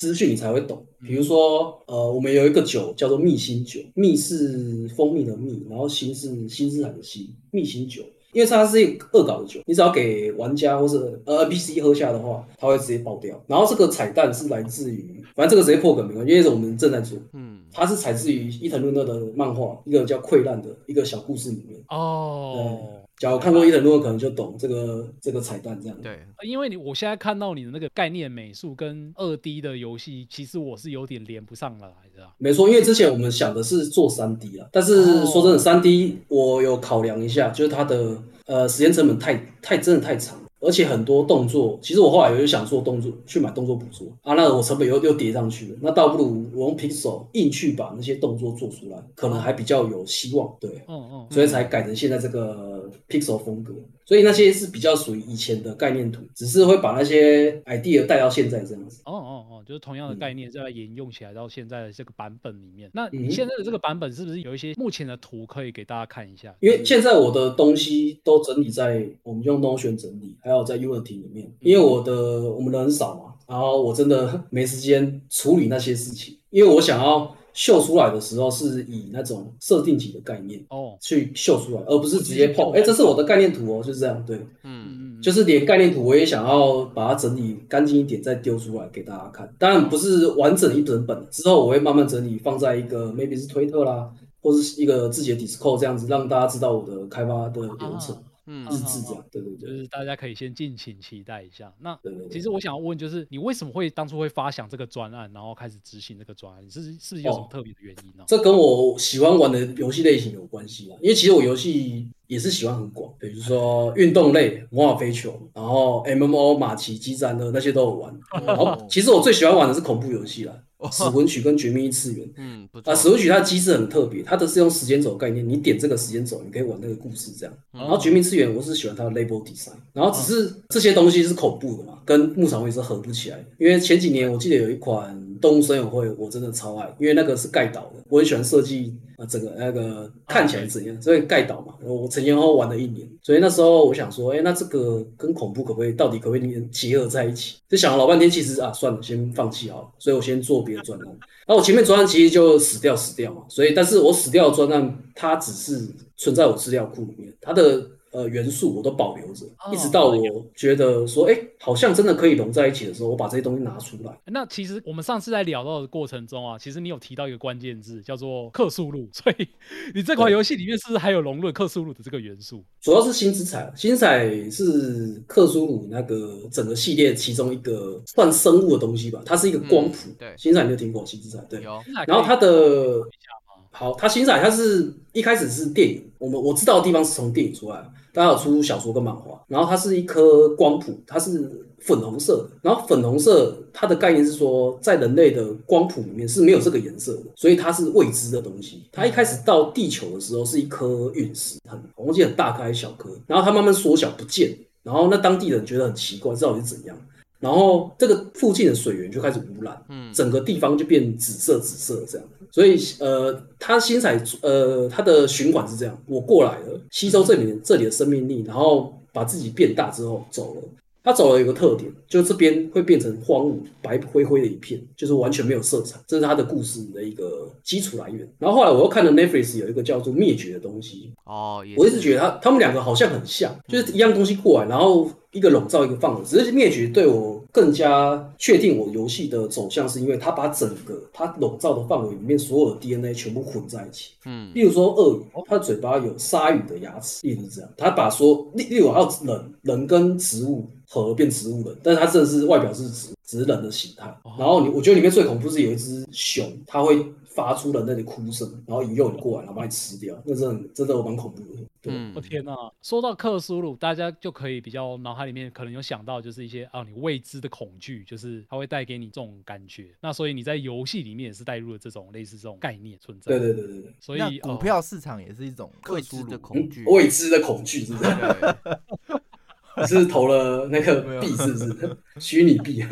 资讯，你才会懂。比如说，呃，我们有一个酒叫做蜜心酒，蜜是蜂蜜的蜜，然后心是新斯坦的心，蜜心酒。因为它是一个恶搞的酒，你只要给玩家或是呃 NPC 喝下的话，它会直接爆掉。然后这个彩蛋是来自于，反正这个直接破梗没关系，因为我们正在做。嗯，它是采自于伊藤润二的漫画，一个叫《溃烂》的一个小故事里面。哦，假如看过伊藤润二，可能就懂这个这个彩蛋这样。对，因为你我现在看到你的那个概念美术跟二 D 的游戏，其实我是有点连不上来的啊。没错，因为之前我们想的是做三 D 啊，但是说真的，三 D 我有考量一下，就是它的呃时间成本太太真的太长了。而且很多动作，其实我后来有想做动作，去买动作捕捉。啊，那我成本又又叠上去了，那倒不如我用 Pixel 硬去把那些动作做出来，可能还比较有希望，对，嗯嗯，所以才改成现在这个 Pixel 风格。所以那些是比较属于以前的概念图，只是会把那些 idea 带到现在这样子。哦哦哦，就是同样的概念再来沿用起来到现在的这个版本里面。那嗯你现在的这个版本是不是有一些目前的图可以给大家看一下？因为现在我的东西都整理在我们用 Notion 整理，还有在 Unity 里面，因为我的我们人很少嘛，然后我真的没时间处理那些事情，因为我想要秀出来的时候是以那种设定级的概念哦，去秀出来，而不是直接碰。哎，这是我的概念图哦，就是这样，对，嗯，嗯，就是连概念图我也想要把它整理干净一点，再丢出来给大家看。当然不是完整一整本，之后我会慢慢整理，放在一个 maybe 是推特啦，或是一个自己的 Discord 这样子，让大家知道我的开发的流程。嗯日志这样，对对对就，是大家可以先敬请期待一下。那其实我想要问，就是你为什么会当初会发想这个专案，然后开始执行这个专案？你是是不是有什么哦特别的原因呢？这跟我喜欢玩的游戏类型有关系啦。因为其实我游戏也是喜欢很广，比如说运动类、魔法飞球，然后 MMO、马奇、激战的那些都有玩。然后其实我最喜欢玩的是恐怖游戏啦，死魂曲跟绝命异次元。嗯，啊，死魂曲它的机制很特别，它的是用时间轴概念，你点这个时间轴，你可以玩那个故事这样。然后绝命次元我是喜欢它的 label design，然后只是这些东西是恐怖的嘛，跟牧场会是合不起来。因为前几年我记得有一款动物森友会，我真的超爱，因为那个是盖岛的，我很喜欢设计啊整个那个看起来怎样，所以盖岛嘛，我前前后后玩了一年，所以那时候我想说，哎，那这个跟恐怖可不可以到底可不可以结合在一起？就想了老半天，其实啊算了，先放弃好了，所以我先做别的专案。那我前面专案其实就死掉死掉嘛，所以但是我死掉的专案它只是存在我资料库里面，它的呃元素我都保留着，哦一直到我觉得说，哎，好像真的可以融在一起的时候，我把这些东西拿出来。那其实我们上次在聊到的过程中啊，其实你有提到一个关键字叫做克苏鲁，所以你这款游戏里面是不是还有融入克苏鲁的这个元素？主要是新之彩，新之彩是克苏鲁那个整个系列其中一个算生物的东西吧，它是一个光谱。嗯对新之彩你有听过新之彩？对。有，然后它的好，它新之彩它是一开始是电影，我们我知道的地方是从电影出来的，它有出小说跟漫画。然后它是一颗光谱，它是粉红色的。然后粉红色它的概念是说，在人类的光谱里面是没有这个颜色的，所以它是未知的东西。它一开始到地球的时候是一颗陨石，很我忘记很大颗还是小颗，然后它慢慢缩小不见，然后那当地人觉得很奇怪，到底是怎样？然后这个附近的水源就开始污染，嗯整个地方就变紫色紫色这样。所以呃，它新彩呃它的循环是这样：我过来了，吸收这里这里的生命力，然后把自己变大之后走了。它走了有个特点，就是这边会变成荒芜、白灰灰的一片，就是完全没有色彩，这是它的故事的一个基础来源。然后后来我又看了 Netflix 有一个叫做《灭绝》的东西，哦，也我一直觉得他他们两个好像很像，就是一样东西过来，然后一个笼罩一个范围。只是灭绝对我更加确定我游戏的走向，是因为它把整个它笼罩的范围里面所有的 DNA 全部混在一起。嗯例如说鳄鱼，它的嘴巴有鲨鱼的牙齿，例如这样，它把说例例如还有人人跟植物合了变植物人，但是它真的是外表是植只是人的形态。然后你我觉得里面最恐怖是有一只熊，它会发出人类的哭声，然后引诱你过来，然后把你吃掉，那真的真的蛮恐怖的。对，嗯我、天呐！说到克苏鲁，大家就可以比较脑海里面可能有想到，就是一些啊你未知的恐惧，就是它会带给你这种感觉。那所以你在游戏里面也是带入了这种类似这种概念存在。对对对对对，所以股票市场也是一种未知的恐惧，未知的恐惧是不是？是投了那个币是不是？虚拟币？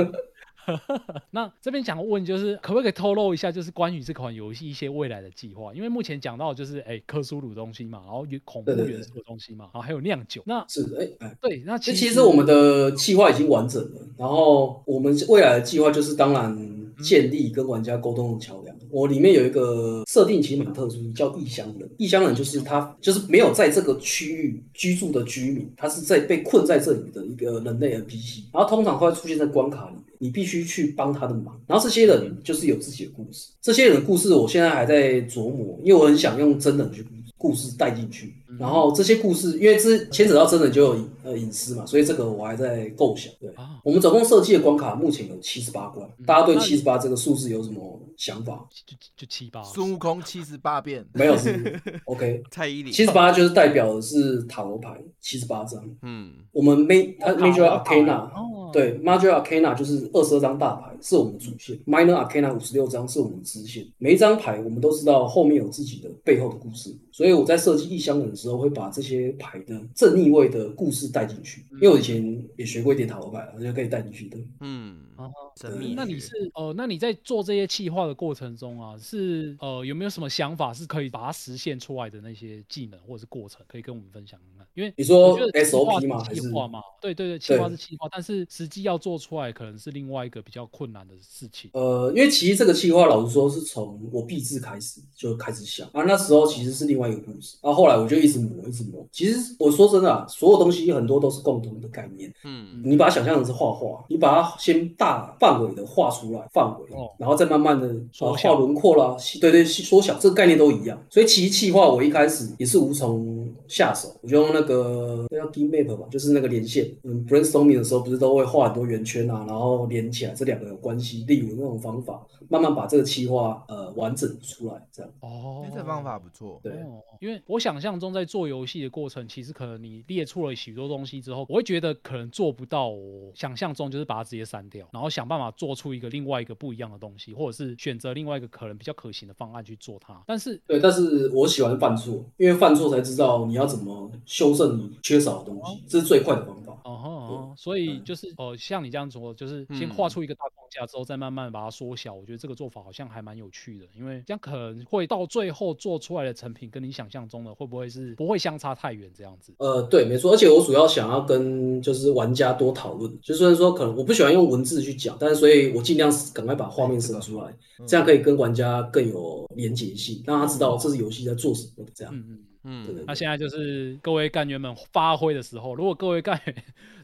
那这边想问，就是可不可以透露一下，就是关于这款游戏一些未来的计划？因为目前讲到就是哎克苏鲁东西嘛，然后有恐怖元素的东西嘛，然后还有酿酒。那是哎哎。对，那其其其实我们的计划已经完整了，然后我们未来的计划就是当然建立跟玩家沟通的桥梁。我里面有一个设定其实蛮特殊，叫异乡人。异乡人就是他就是没有在这个区域居住的居民，他是在被困在这里的一个人类 NPC，然后通常会出现在关卡里面，你必须去帮他的忙。然后这些人就是有自己的故事，这些人的故事我现在还在琢磨，因为我很想用真人去故事带进去。然后这些故事，因为这牵扯到真的就有隐呃隐私嘛，所以这个我还在构想。对，啊，我们总共设计的关卡目前有七十八关，大家对那七十八这个数字有什么想法？就就七八。孙悟空七十八变，没有是 OK，蔡依林，七十八就是代表的是塔罗牌七十八张。嗯，我们 ma major arcana 哦对 major arcana 就是二十二张大牌是我们的主线，minor arcana 五十六张是我们的支线。每一张牌我们都知道后面有自己的背后的故事，所以我在设计异乡人的时候会把这些牌的正逆位的故事带进去，因为我以前也学过一点塔罗牌，我就可以带进去的。嗯哦，神秘那你是呃，那你在做这些企划的过程中啊，是呃有没有什么想法是可以把它实现出来的那些技能或者是过程，可以跟我们分享？因为你说 SOP 吗？还是是计划嘛？对对对，企划是企划，但是实际要做出来可能是另外一个比较困难的事情。呃，因为其实这个计划老实说是从我毕制开始就开始想，啊，那时候其实是另外一个故事，然、后后来我就一直磨，一直磨。其实我说真的、啊，所有东西很多都是共同的概念，嗯你把它想象成是画画，你把它先大范围的画出来范围，哦然后再慢慢的画轮廓啦，对对，缩小，这个概念都一样。所以其实气画我一开始也是无从下手，我就用那个 D map 吧，就是那个连线。嗯，brainstorming 的时候不是都会画很多圆圈啊，然后连起来，这两个有关系，例如那种方法，慢慢把这个气画呃完整出来，这样。哦哎，这方法不错。对哦，因为我想象中在做游戏的过程，其实可能你列出了许多东西之后，我会觉得可能做不到我想象中，就是把它直接删掉，然后想办法做出一个另外一个不一样的东西，或者是选择另外一个可能比较可行的方案去做它。但是对，但是我喜欢犯错，因为犯错才知道你要怎么修正你缺少的东西，这是最快的方法。哦吼哦，所以就是哦，像你这样说，就是先嗯画出一个大框架之后，再慢慢把它缩小。我觉得这个做法好像还蛮有趣的，因为这样可能会到最后做出来的成品跟你想象中的会不会是不会相差太远这样子？呃，对，没错，而且我主要想要跟就是玩家多讨论，就虽然说可能我不喜欢用文字去讲，但是所以我尽量赶快把画面生出来，这样可以跟玩家更有连结性，让他知道这是游戏在做什么的。这样，嗯嗯。对对嗯那现在就是各位干员们发挥的时候，如果各位干员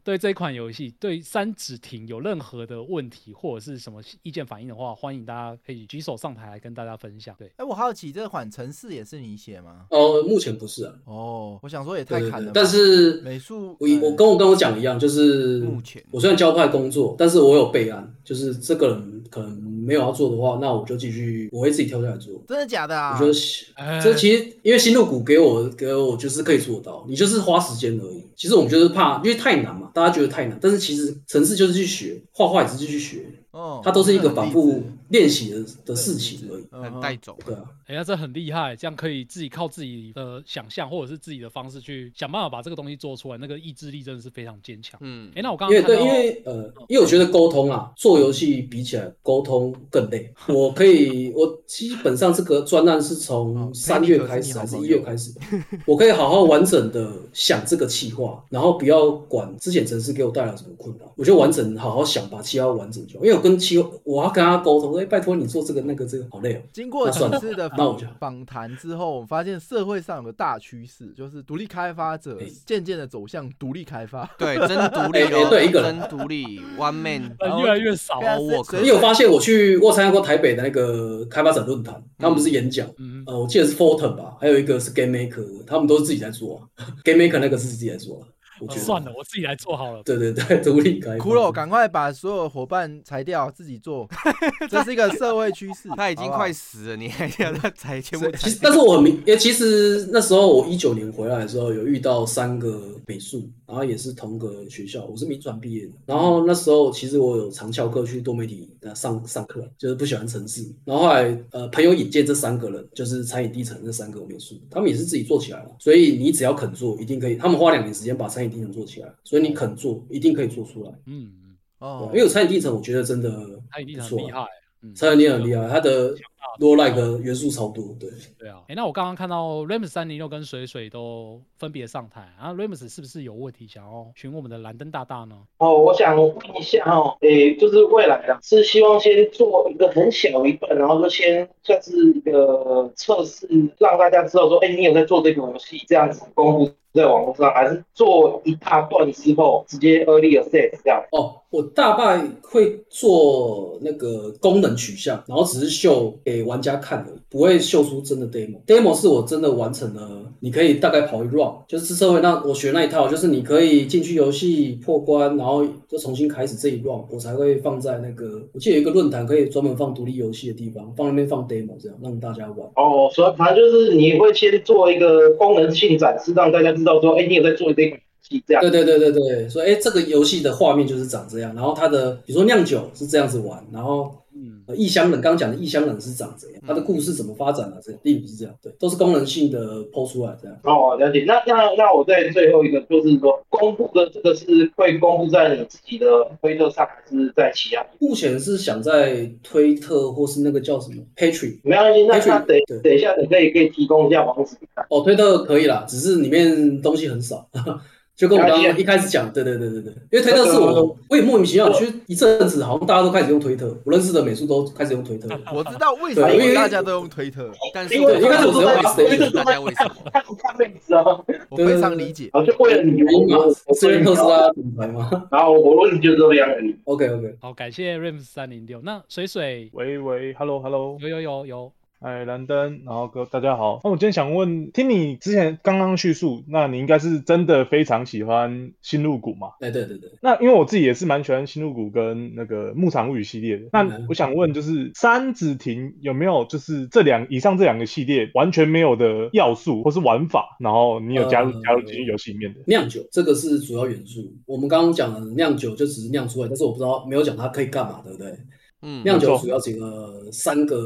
对这款游戏、对三指亭有任何的问题或者是什么意见反应的话，欢迎大家可以举手上台来跟大家分享。对，哎，我好奇这款城市也是你写吗？哦，目前不是啊，哦，我想说也太砍了吧。，但是美术，我哎我跟我跟我讲一样，就是目前我虽然交派工作，但是我有备案，就是这个人可能没有要做的话，那我就继续，我会自己跳下来做。真的假的啊？我觉得哎这其实因为新入股给我给我就是可以做到，你就是花时间而已。其实我们就是怕，因为太难嘛，大家觉得太难，但是其实城市就是去学，画画也是去学，哦，它都是一个反复练习的的事情而已。很带走，对啊，哎呀，这很厉害，这样可以自己靠自己的想象或者是自己的方式去想办法把这个东西做出来，那个意志力真的是非常坚强。嗯哎，那我刚因为对，刚因为呃，因为我觉得沟通啊，做游戏比起来沟通更累。我可以，我基本上这个专案是从三月开始还是一月开始，我可以好好完整的想这个企划，然后不要管之前城市给我带来什么困扰，我就完整好好想，把企划完整就好。因为我跟企划，我要跟他沟通，哎，拜托你做这个那个这个，好累哦。经过那算了几次的那我就访访谈之后，我发现社会上有个大趋势，就是独立开发者哎渐渐的走向独立开发。对，真独立对一个人真独立，one man，呃 越来越少我谁你有发现我去我有参加过台北的那个开发者论坛，他们不是演讲，嗯呃，我记得是 Fortune 吧，还有一个是 Game Maker，他们都是自己在做、啊、Game Maker 那个是自己在做、啊。我觉得算了，我自己来做好了。对对对，独立开发。骷髅，赶快把所有伙伴裁掉，自己做，这是一个社会趋势。他已经快死了，你还要他裁全部裁其实，但是我很明，因为其实那时候我一九年回来的时候，有遇到三个美术，然后也是同个学校，我是民传毕业的。然后那时候其实我有常翘课去多媒体呃上上课，就是不喜欢城市。然后后来呃朋友引荐这三个人，就是餐饮地层这三个美术，他们也是自己做起来了。所以你只要肯做，一定可以。他们花两年时间把餐饮地层做起来，所以你肯做，一定可以做出来。嗯，对哦因为有餐饮地层，我觉得真的他一定不错啊很厉害。嗯，餐饮地层很厉害，他的 raw like 元素超多，对。对啊。哎，那我刚刚看到 Rams 三零六跟水水都分别上台，然后 Rams 是不是有问题想要询问我们的蓝灯大大呢？哦，我想问一下哦，诶，就是未来啊，是希望先做一个很小一段，然后就先算是一个测试，让大家知道说，哎，你有在做这个游戏，这样子公布在网络上，还是做一大段之后直接 early access 这样？哦，我大概会做那个功能取向，然后只是秀给玩家看而已，不会秀出真的 demo。demo 是我真的完成了，你可以大概跑一 run，就是社会那我学那一套，就是你可以进去游戏破关，然后就重新开始这一 run，我才会放在那个，我记得有一个论坛可以专门放独立游戏的地方，放那边放 demo，这样让大家玩。哦，所以反正就是你会先做一个功能性展示，让大家知道说，哎，你有在做这款对对对对对，所以哎，这个游戏的画面就是长这样，然后它的比如说酿酒是这样子玩，然后嗯，呃，异乡人刚刚讲的异乡人是长怎样，它的故事怎么发展啊？这例如是这样，对，都是功能性的抛出来这样。哦，了解。那那那我在最后一个就是说，公布的这个是会公布在你自己的推特上，还是在其他？目前是想在推特或是那个叫什么 Patreon 没关系，那等等一下，你可以可以提供一下网址。哦，推特可以啦，只是里面东西很少，就跟我刚刚一开始讲，对对对对对，因为推特是我我也莫名其妙，其实一阵子好像大家都开始用推特，我认识的美术都开始用推特。我知道为什么因为大家都用推特，但是因为一开始我只用在 PlayStation 大家为什么？看看妹子啊，我非常理解。就为了你，原因嘛我我，是因为特斯拉品牌吗然后我问你就这样而已。？OK OK，好，感谢 Rims 三零六。那水水喂喂，Hello Hello，有有有有，哎，蓝灯，然后哥大家好。那我今天想问，听你之前刚刚叙述，那你应该是真的非常喜欢新入谷嘛？哎对对对，那因为我自己也是蛮喜欢新入谷跟那个牧场物语系列的。那嗯我想问，就是三子亭有没有就是这两以上这两个系列完全没有的要素或是玩法，然后你有加入、呃加入进去游戏里面的？酿酒这个是主要元素。我们刚刚讲的酿酒就只是酿出来，但是我不知道没有讲它可以干嘛，对不对？嗯，酿酒主要几个三个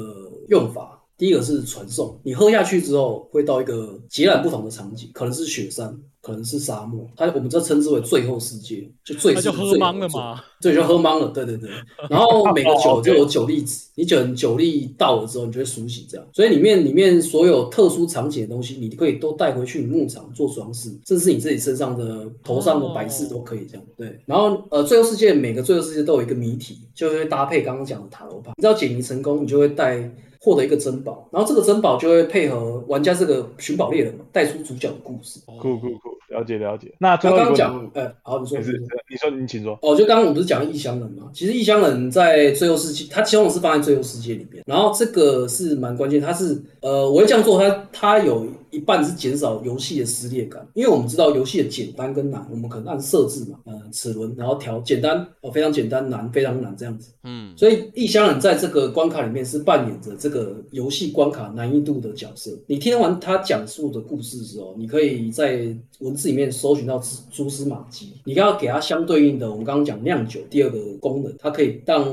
用法。第一个是传送，你喝下去之后会到一个截然不同的场景，可能是雪山，可能是沙漠，它我们这称之为最后世界，就最那就喝最懵了嘛？对，就喝懵了，对对对。然后每个酒就有酒粒子，你酒酒粒到了之后，你就会苏醒这样。所以里面里面所有特殊场景的东西，你可以都带回去你牧场做装饰，甚至你自己身上的头上的摆饰都可以这样。对，然后呃，最后世界每个最后世界都有一个谜题，就会搭配刚刚讲的塔罗牌，你只要解谜成功，你就会带。获得一个珍宝，然后这个珍宝就会配合玩家这个寻宝猎人嘛，带出主角的故事。酷酷酷，了解了解。那刚刚讲，哎，好，你说，你说你说你请说。哦，就刚刚我们不是讲异乡人嘛？其实异乡人在最后世界，他其实是放在最后世界里面，然后这个是蛮关键，他是呃，我会这样做，他他有一半是减少游戏的撕裂感，因为我们知道游戏的简单跟难，我们可能按设置嘛，呃，齿轮，然后调简单哦，非常简单，难非常难这样子。嗯，所以异乡人在这个关卡里面是扮演着这个游戏关卡难易度的角色。你听完他讲述的故事之后，你可以在文字里面搜寻到蛛丝马迹，你要给它相对应的，我们刚刚讲酿酒第二个功能，它可以让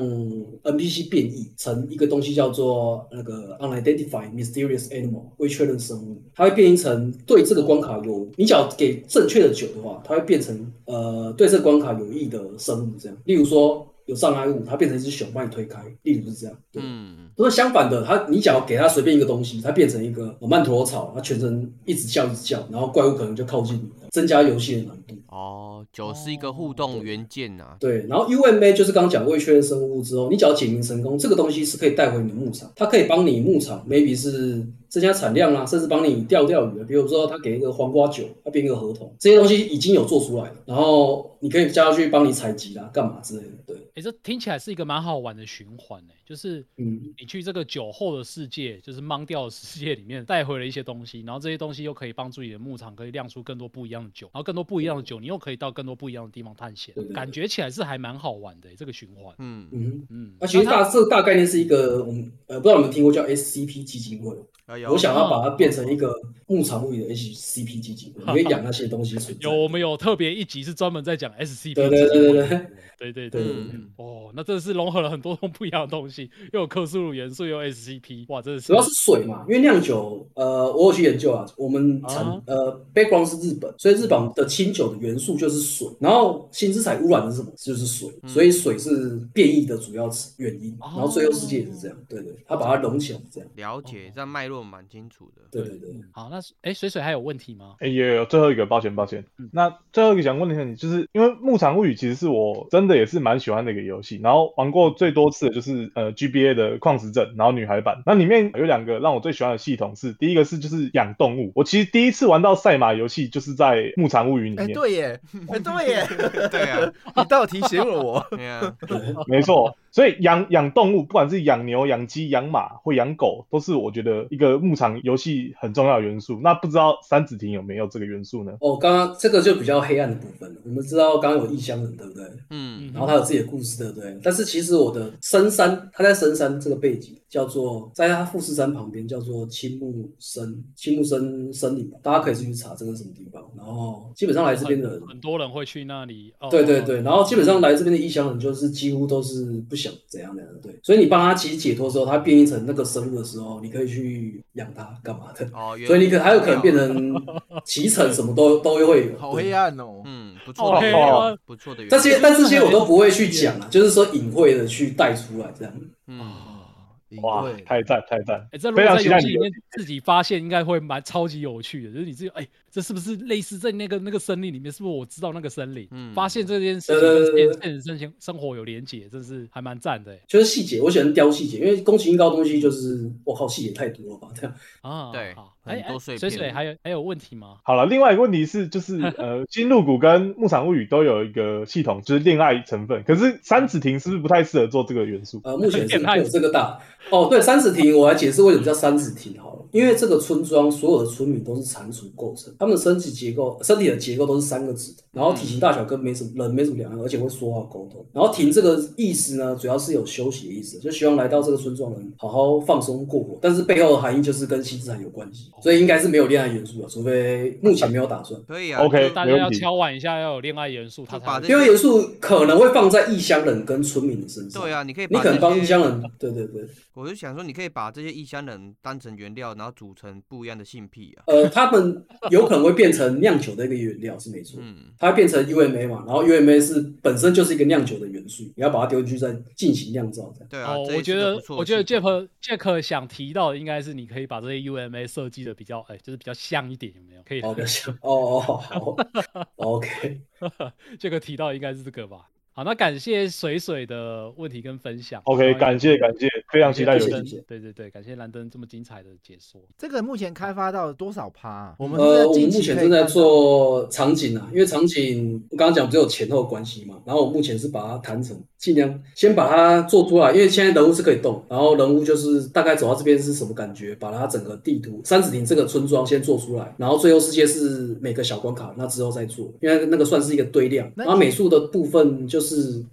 NPC 变异成一个东西叫做那个 unidentified mysterious animal 未确认生物，它会变异成对这个关卡有，你只要给正确的酒的话，它会变成呃对这个关卡有益的生物这样，例如说。有障碍物，它变成一只熊把你推开，例如是这样。对，嗯，如果相反的，它你只要给它随便一个东西，它变成一个呃曼陀罗草，它全身一直叫一直叫，然后怪物可能就靠近你，增加游戏的难度。哦，九是一个互动元件呐、对，然后 UMA 就是刚刚讲未确认生物之后，你只要解密成功，这个东西是可以带回你的牧场，它可以帮你牧场 maybe 是增加产量啊，甚至帮你钓钓鱼啊。比如说他给一个黄瓜酒，他编一个合同，这些东西已经有做出来了，然后你可以加上去帮你采集啦，干嘛之类的。对，哎、这听起来是一个蛮好玩的循环呢，就是嗯，你去这个酒后的世界，就是懵掉的世界里面带回了一些东西，然后这些东西又可以帮助你的牧场可以酿出更多不一样的酒，然后更多不一样的酒，你又可以到更多不一样的地方探险感觉起来是还蛮好玩的这个循环。嗯，嗯，嗯，那其实大这个大概念是一个，我们呃不知道你们听过叫 SCP 基金会，我想要把它变成一个牧场物语的 SCP 级你，可以养那些东西。水有没有特别一集是专门在讲 SCP？对对对对对对对对。哦，那真的是融合了很多种不一样的东西，又有克苏鲁元素，又有 SCP。哇，真的是主要是水嘛，因为酿酒，呃，我有去研究啊。我们成呃 background 是日本，所以日本的清酒的元素就是水，然后新之彩污染的是什么？就是水，所以水是变异的主要原因。然后最后世界也是这样，对对，他把它融起来，这样了解这样脉络。蛮清楚的。对对对。好，那哎，水水还有问题吗？哎，也有最后一个，抱歉抱歉。嗯那最后一个想问一下你，就是因为《牧场物语》其实是我真的也是蛮喜欢的一个游戏，然后玩过最多次的就是呃 GBA 的矿石镇，然后女孩版。那里面有两个让我最喜欢的系统是，第一个是就是养动物。我其实第一次玩到赛马游戏就是在《牧场物语》里哎，面。对耶，哎，对耶，对啊，你倒提醒了我。没错，所以养养动物，不管是养牛、养鸡、养马或养狗，都是我觉得一个牧场游戏很重要的元素。那不知道三子亭有没有这个元素呢？哦，刚刚这个就比较黑暗的部分了。我们知道刚刚有异乡人，对不对？嗯然后他有自己的故事，对不对？但是其实我的深山，他在深山这个背景叫做，在他富士山旁边叫做青木森，青木森森林吧，大家可以去查这个是什么地方。然后基本上来这边的人，很多人会去那里。哦对对对，然后基本上来这边的异乡人就是几乎都是不想怎样怎样的，对。所以你帮他其实解脱之后，他变异成那个生物的时候，你可以去养它干嘛的？哦，原所以你可还有可能变成骑乘，什么都都会有。好黑暗哦。嗯，不错的元黑不错的元这。些但这些我都不会去讲啊，就是说隐晦的去带出来这样。嗯，哇，太赞太赞！哎，这如果非常在期待你的游戏里面自己发现，应该会蛮超级有趣的。就是你自己，哎，这是不是类似在那个那个森林里面？是不是我知道那个森林？嗯发现这件事情跟现现实生情生活有连结，真是还蛮赞的哎就是细节，我喜欢雕细节，因为宫崎英高的东西就是我靠细节太多了吧，这样。啊。对好，很哎哎多碎片水水还有还有问题吗？好了，另外一个问题是，就是呃，新入谷跟牧场物语都有一个系统，就是恋爱成分。可是三子亭是不是不太适合做这个元素？呃，目前是变态会有这个大哦，对，三子亭我来解释为什么叫三子亭好了，因为这个村庄所有的村民都是蟾蜍构成，他们的身体结构、身体的结构都是三个指的，然后体型大小跟没什么人没什么两样，而且会说话沟通。然后停这个意思呢，主要是有休息的意思，就希望来到这个村庄的人好好放松过活，但是背后的含义就是跟西之海有关系，所以应该是没有恋爱元素的，除非目前没有打算。可以啊 OK 就大家要敲碗一下，要有恋爱元素，他才会就把这恋爱元素可能会放在异乡人跟村民的身上。对啊，你可以你可能帮异乡人，对对对。我就想说，你可以把这些异乡人当成原料，然后组成不一样的性癖啊。呃，他们有可能会变成酿酒的一个原料，是没错。嗯，它会变成 UMA 嘛，然后 UMA 是本身就是一个酿酒的元素，你要把它丢进去再进行酿造的。对啊，我觉得我觉得 Jack Jack 想提到的应该是你可以把这些 UMA 设计的比较哎，就是比较像一点，有没有？可以哦，比较像 哦哦好，OK，Jack 提到应该是这个吧。好，那感谢水水的问题跟分享。OK，感谢感谢，非常期待游戏谢谢谢。谢对对对，感谢兰登这么精彩的解说。这个目前开发到多少趴啊？我们呃，我们目前正在做场景啊，因为场景我刚刚讲只有前后关系嘛，然后我目前是把它谈成尽量先把它做出来，因为现在人物是可以动，然后人物就是大概走到这边是什么感觉，把它整个地图三子亭这个村庄先做出来，然后最后世界是每个小关卡，那之后再做，因为那个算是一个堆量，那然后美术的部分就是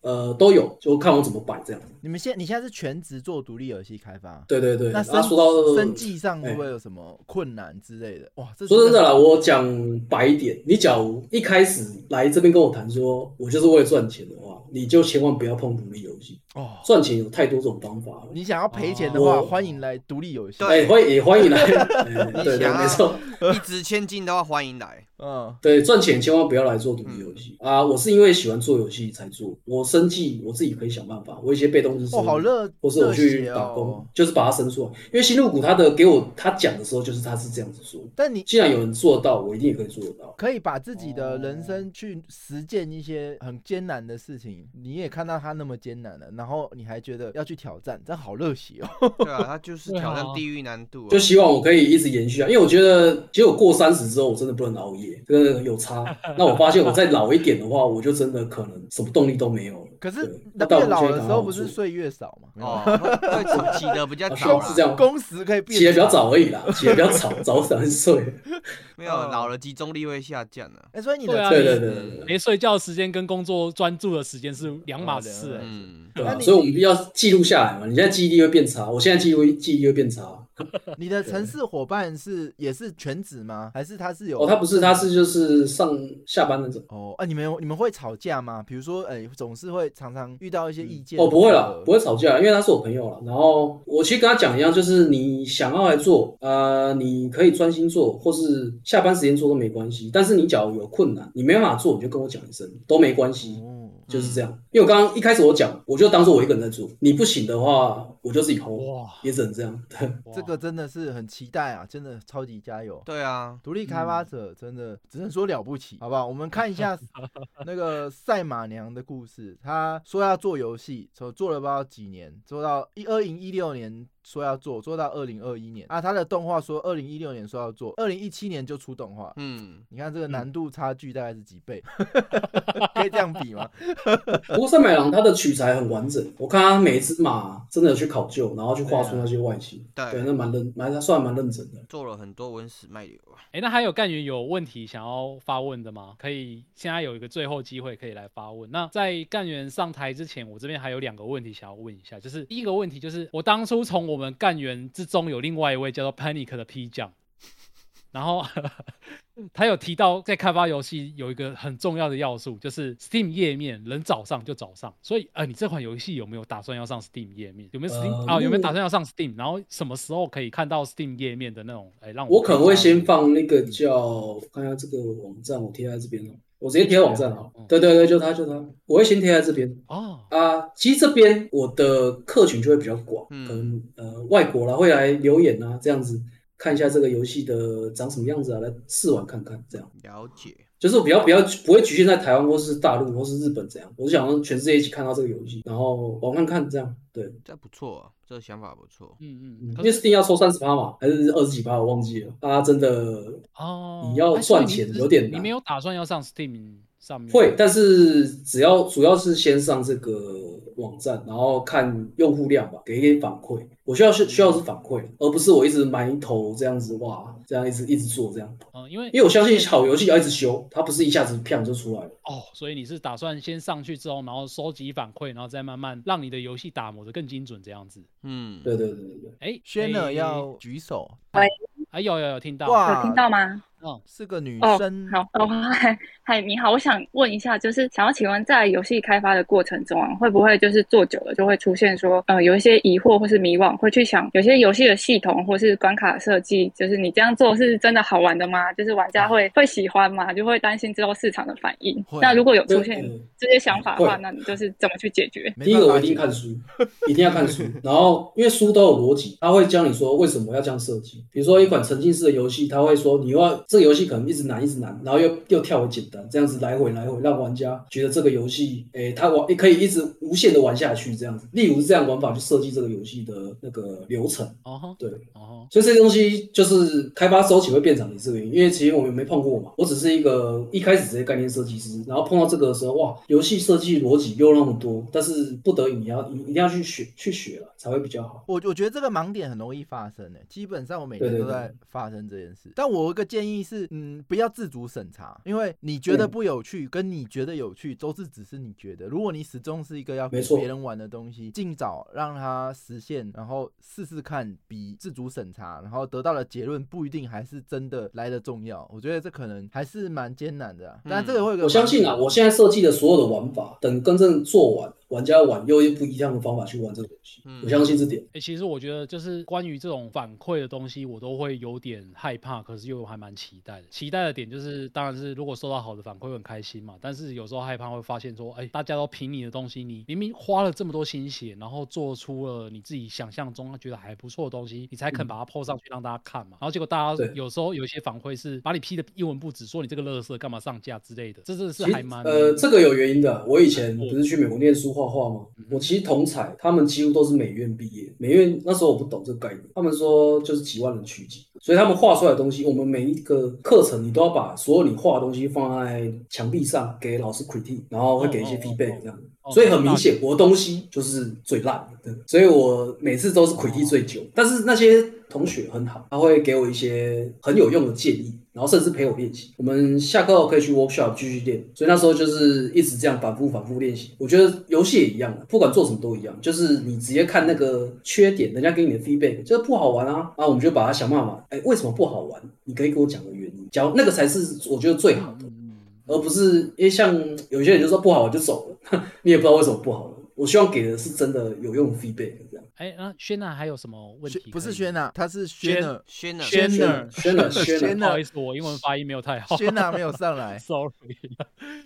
呃都有，就看我怎么摆这样。你们现你现在是全职做独立游戏开发，对对对，那说到生计上会哎不会有什么困难之类的？哇，这说真的啦，我讲白一点，你假如一开始来这边跟我谈说，我就是为了赚钱的话，你就千万不要碰独立游戏。哦，赚钱有太多种方法了。你想要赔钱的话，哦欢迎来独立游戏。哎，欢迎也欢迎来，对对，想没错，一掷千金的话，欢迎来。嗯，对，赚钱千万不要来做独立游戏啊！我是因为喜欢做游戏才做，我生计我自己可以想办法，我一些被动式收哦，好热，或是我去打工哦。，就是把它生出来。因为新入股他的给我他讲的时候，就是他是这样子说。但你既然有人做得到，我一定也可以做得到。可以把自己的人生去实践一些很艰难的事情，你也看到他那么艰难了，然后你还觉得要去挑战，这好热血哦。对啊，他就是挑战地狱难度、啊。就希望我可以一直延续啊，因为我觉得，其实我过三十之后，我真的不能熬夜，这个有差。那我发现我再老一点的话，我就真的可能什么动力都没有了。可是那老的时候不是睡越少吗？没有哦，会会早起的比较啊早是这样工时可以变起的比较。早而已啦，起的比较早，早早睡。没有老了集中力会下降的。哎，所以你对对对对对对，没睡觉时间跟工作专注的时间是两码子事。嗯，对啊，所以我们要记录下来嘛。你现在记忆力会变差，我现在记录记忆力会变差。你的城市伙伴是也是全职吗？还是他是有？哦，他不是，他是就是上下班那种。哦啊，你们你们会吵架吗？比如说，哎，总是会常常遇到一些意见。哦，不会了，不会吵架，因为他是我朋友了。然后我其实跟他讲一样，就是你想要来做，呃，你可以专心做，或是下班时间做都没关系。但是你假如有困难，你没办法做，你就跟我讲一声，都没关系。哦，就是这样，因为我刚刚一开始我讲，我就当做我一个人在做，你不行的话，我就自己 hold，哇，也只能这样。对，这个真的是很期待啊，真的超级加油！对啊，独立开发者真的只能说了不起，好不好？我们看一下 那个赛马娘的故事。她说要做游戏，做做了不知道几年，做到一二零一六年说要做，做到二零二一年啊。他的动画说二零一六年说要做，二零一七年就出动画。嗯，你看这个难度差距大概是几倍？可以这样比吗？不过三百郎他的取材很完整，我看他每一只马真的有去考究，然后去画出那些外形，对对，那蛮认，蛮他算蛮认真的。做了很多文史脉流啊。哎、那还有干员有问题想要发问的吗？可以，现在有一个最后机会可以来发问。那在干员上台之前，我这边还有两个问题想要问一下，就是第一个问题就是，我当初从我们干员之中有另外一位叫做 Panic 的 P 将，然后他有提到在开发游戏有一个很重要的要素，就是 Steam 页面能早上就早上。所以，呃，你这款游戏有没有打算要上 Steam 页面？有没有 Steam 呃啊、有没有打算要上 Steam？然后什么时候可以看到 Steam 页面的那种？哎，让我我可能会先放。那个叫，我看一下这个网站，我贴在这边哦，我直接贴在网站好嗯。对对对，就他就他，我会先贴在这边。哦，啊，其实这边我的客群就会比较广，嗯可能呃外国啦会来留言啊，这样子看一下这个游戏的长什么样子啊，来试玩看看，这样了解，就是比较比较不会局限在台湾或是大陆或是日本这样，我是想让全世界一起看到这个游戏，然后玩看看这样，对，这不错啊，这个想法不错。嗯嗯，嗯因为 Steam 要抽三十趴嘛，还是二十几趴，我忘记了，大家真的哦，你要赚钱有点难你没有打算要上 Steam 上面？会，但是只要主要是先上这个网站，然后看用户量吧，给一点反馈。我需要是需要是反馈，而不是我一直埋头这样子哇，这样一直一直做这样。嗯，因为因为我相信好游戏要一直修，它不是一下子啪就出来了。哦，所以你是打算先上去之后，然后收集反馈，然后再慢慢让你的游戏打磨的更精准这样子。嗯，对对对对对，哎，轩儿哎要举手，哎有有有听到哇有听到吗？嗯，是个女哦生，好，哦，嗨，嗨，你好，我想问一下，就是想要请问，在游戏开发的过程中啊，会不会就是做久了就会出现说，呃，有一些疑惑或是迷惘，会去想有些游戏的系统或是关卡设计，就是你这样做是真的好玩的吗？就是玩家会会喜欢吗？就会担心之后市场的反应。那如果有出现嗯这些想法的话，会那你就是怎么去解决？第一个我一定看书，一定要看书。然后因为书都有逻辑，他会教你说为什么要这样设计。比如说一款沉浸式的游戏，他会说你要这个游戏可能一直难一直难，然后又又跳回简单，这样子来回来回，让玩家觉得这个游戏，诶，他玩可以一直无限的玩下去这样子。例如是这样玩法去设计这个游戏的那个流程，哦吼，对。哦吼，所以这些东西就是开发周期会变长，也是这个原因。因为其实我们没碰过嘛，我只是一个一开始直接概念设计师，然后碰到这个的时候，哇，游戏设计逻辑又那么多，但是不得已你要你一定要去学去学了才会比较好。我我觉得这个盲点很容易发生诶，基本上我每天都在发生这件事。但我有一个建议是，嗯，不要自主审查，因为你觉得嗯不有趣，跟你觉得有趣都是只是你觉得。如果你始终是一个要给没错别人玩的东西，尽早让它实现，然后试试看，比自主审查，然后得到的结论不一定还是真的来的重要。我觉得这可能还是蛮艰难的、啊。但这个会有个我相信啊，我现在设计的所有的玩法，等真正做完，玩家玩又用不一样的方法去玩这个游戏，嗯我相信这点。哎、其实我觉得就是关于这种反馈的东西，我都会有点害怕，可是又还蛮期待的。期待的点就是，当然是如果收到好的反馈会很开心嘛，但是有时候害怕会发现说，哎、大家都凭你的东西，你明明花了这么多心血，然后做出了你自己想象中觉得还不错的东西，你才肯把它 PO 上去让大家看嘛。然后结果大家有时候有一些反馈是把你批的一文不值，说你这个垃圾干嘛上架之类的，这真的是还蛮呃，这个有原因的。我以前不是去美国念书画画吗？我其实同彩，他们几乎都是美院毕业。美院那时候我不懂这个概念，他们说就是几万人取景，所以他们画出来的东西，我们每一个课程你都要把所有你画的东西放在墙壁上给老师 critique，然后会给一些哦哦哦 feedback 这样。所以很明显，我的东西就是最烂的，所以我每次都是 critique 最久。但是那些同学很好，他会给我一些很有用的建议，然后甚至陪我练习。我们下课后可以去 workshop 继续练。所以那时候就是一直这样反复反复练习。我觉得游戏也一样，不管做什么都一样，就是你直接看那个缺点，人家给你的 feedback 就是不好玩啊，然后我们就把它想办法，哎，为什么不好玩？你可以给我讲个原因，假如那个才是我觉得最好的。嗯而不是因为像有些人就说不好玩就走了，你也不知道为什么不好玩。我希望给的是真的有用的 feedback 这样。哎，那轩娜还有什么问题？不是轩娜，他是轩娜，轩呢？轩娜，轩娜，轩轩娜不好意思，我英文发音没有太好。轩娜没有上来，，sorry。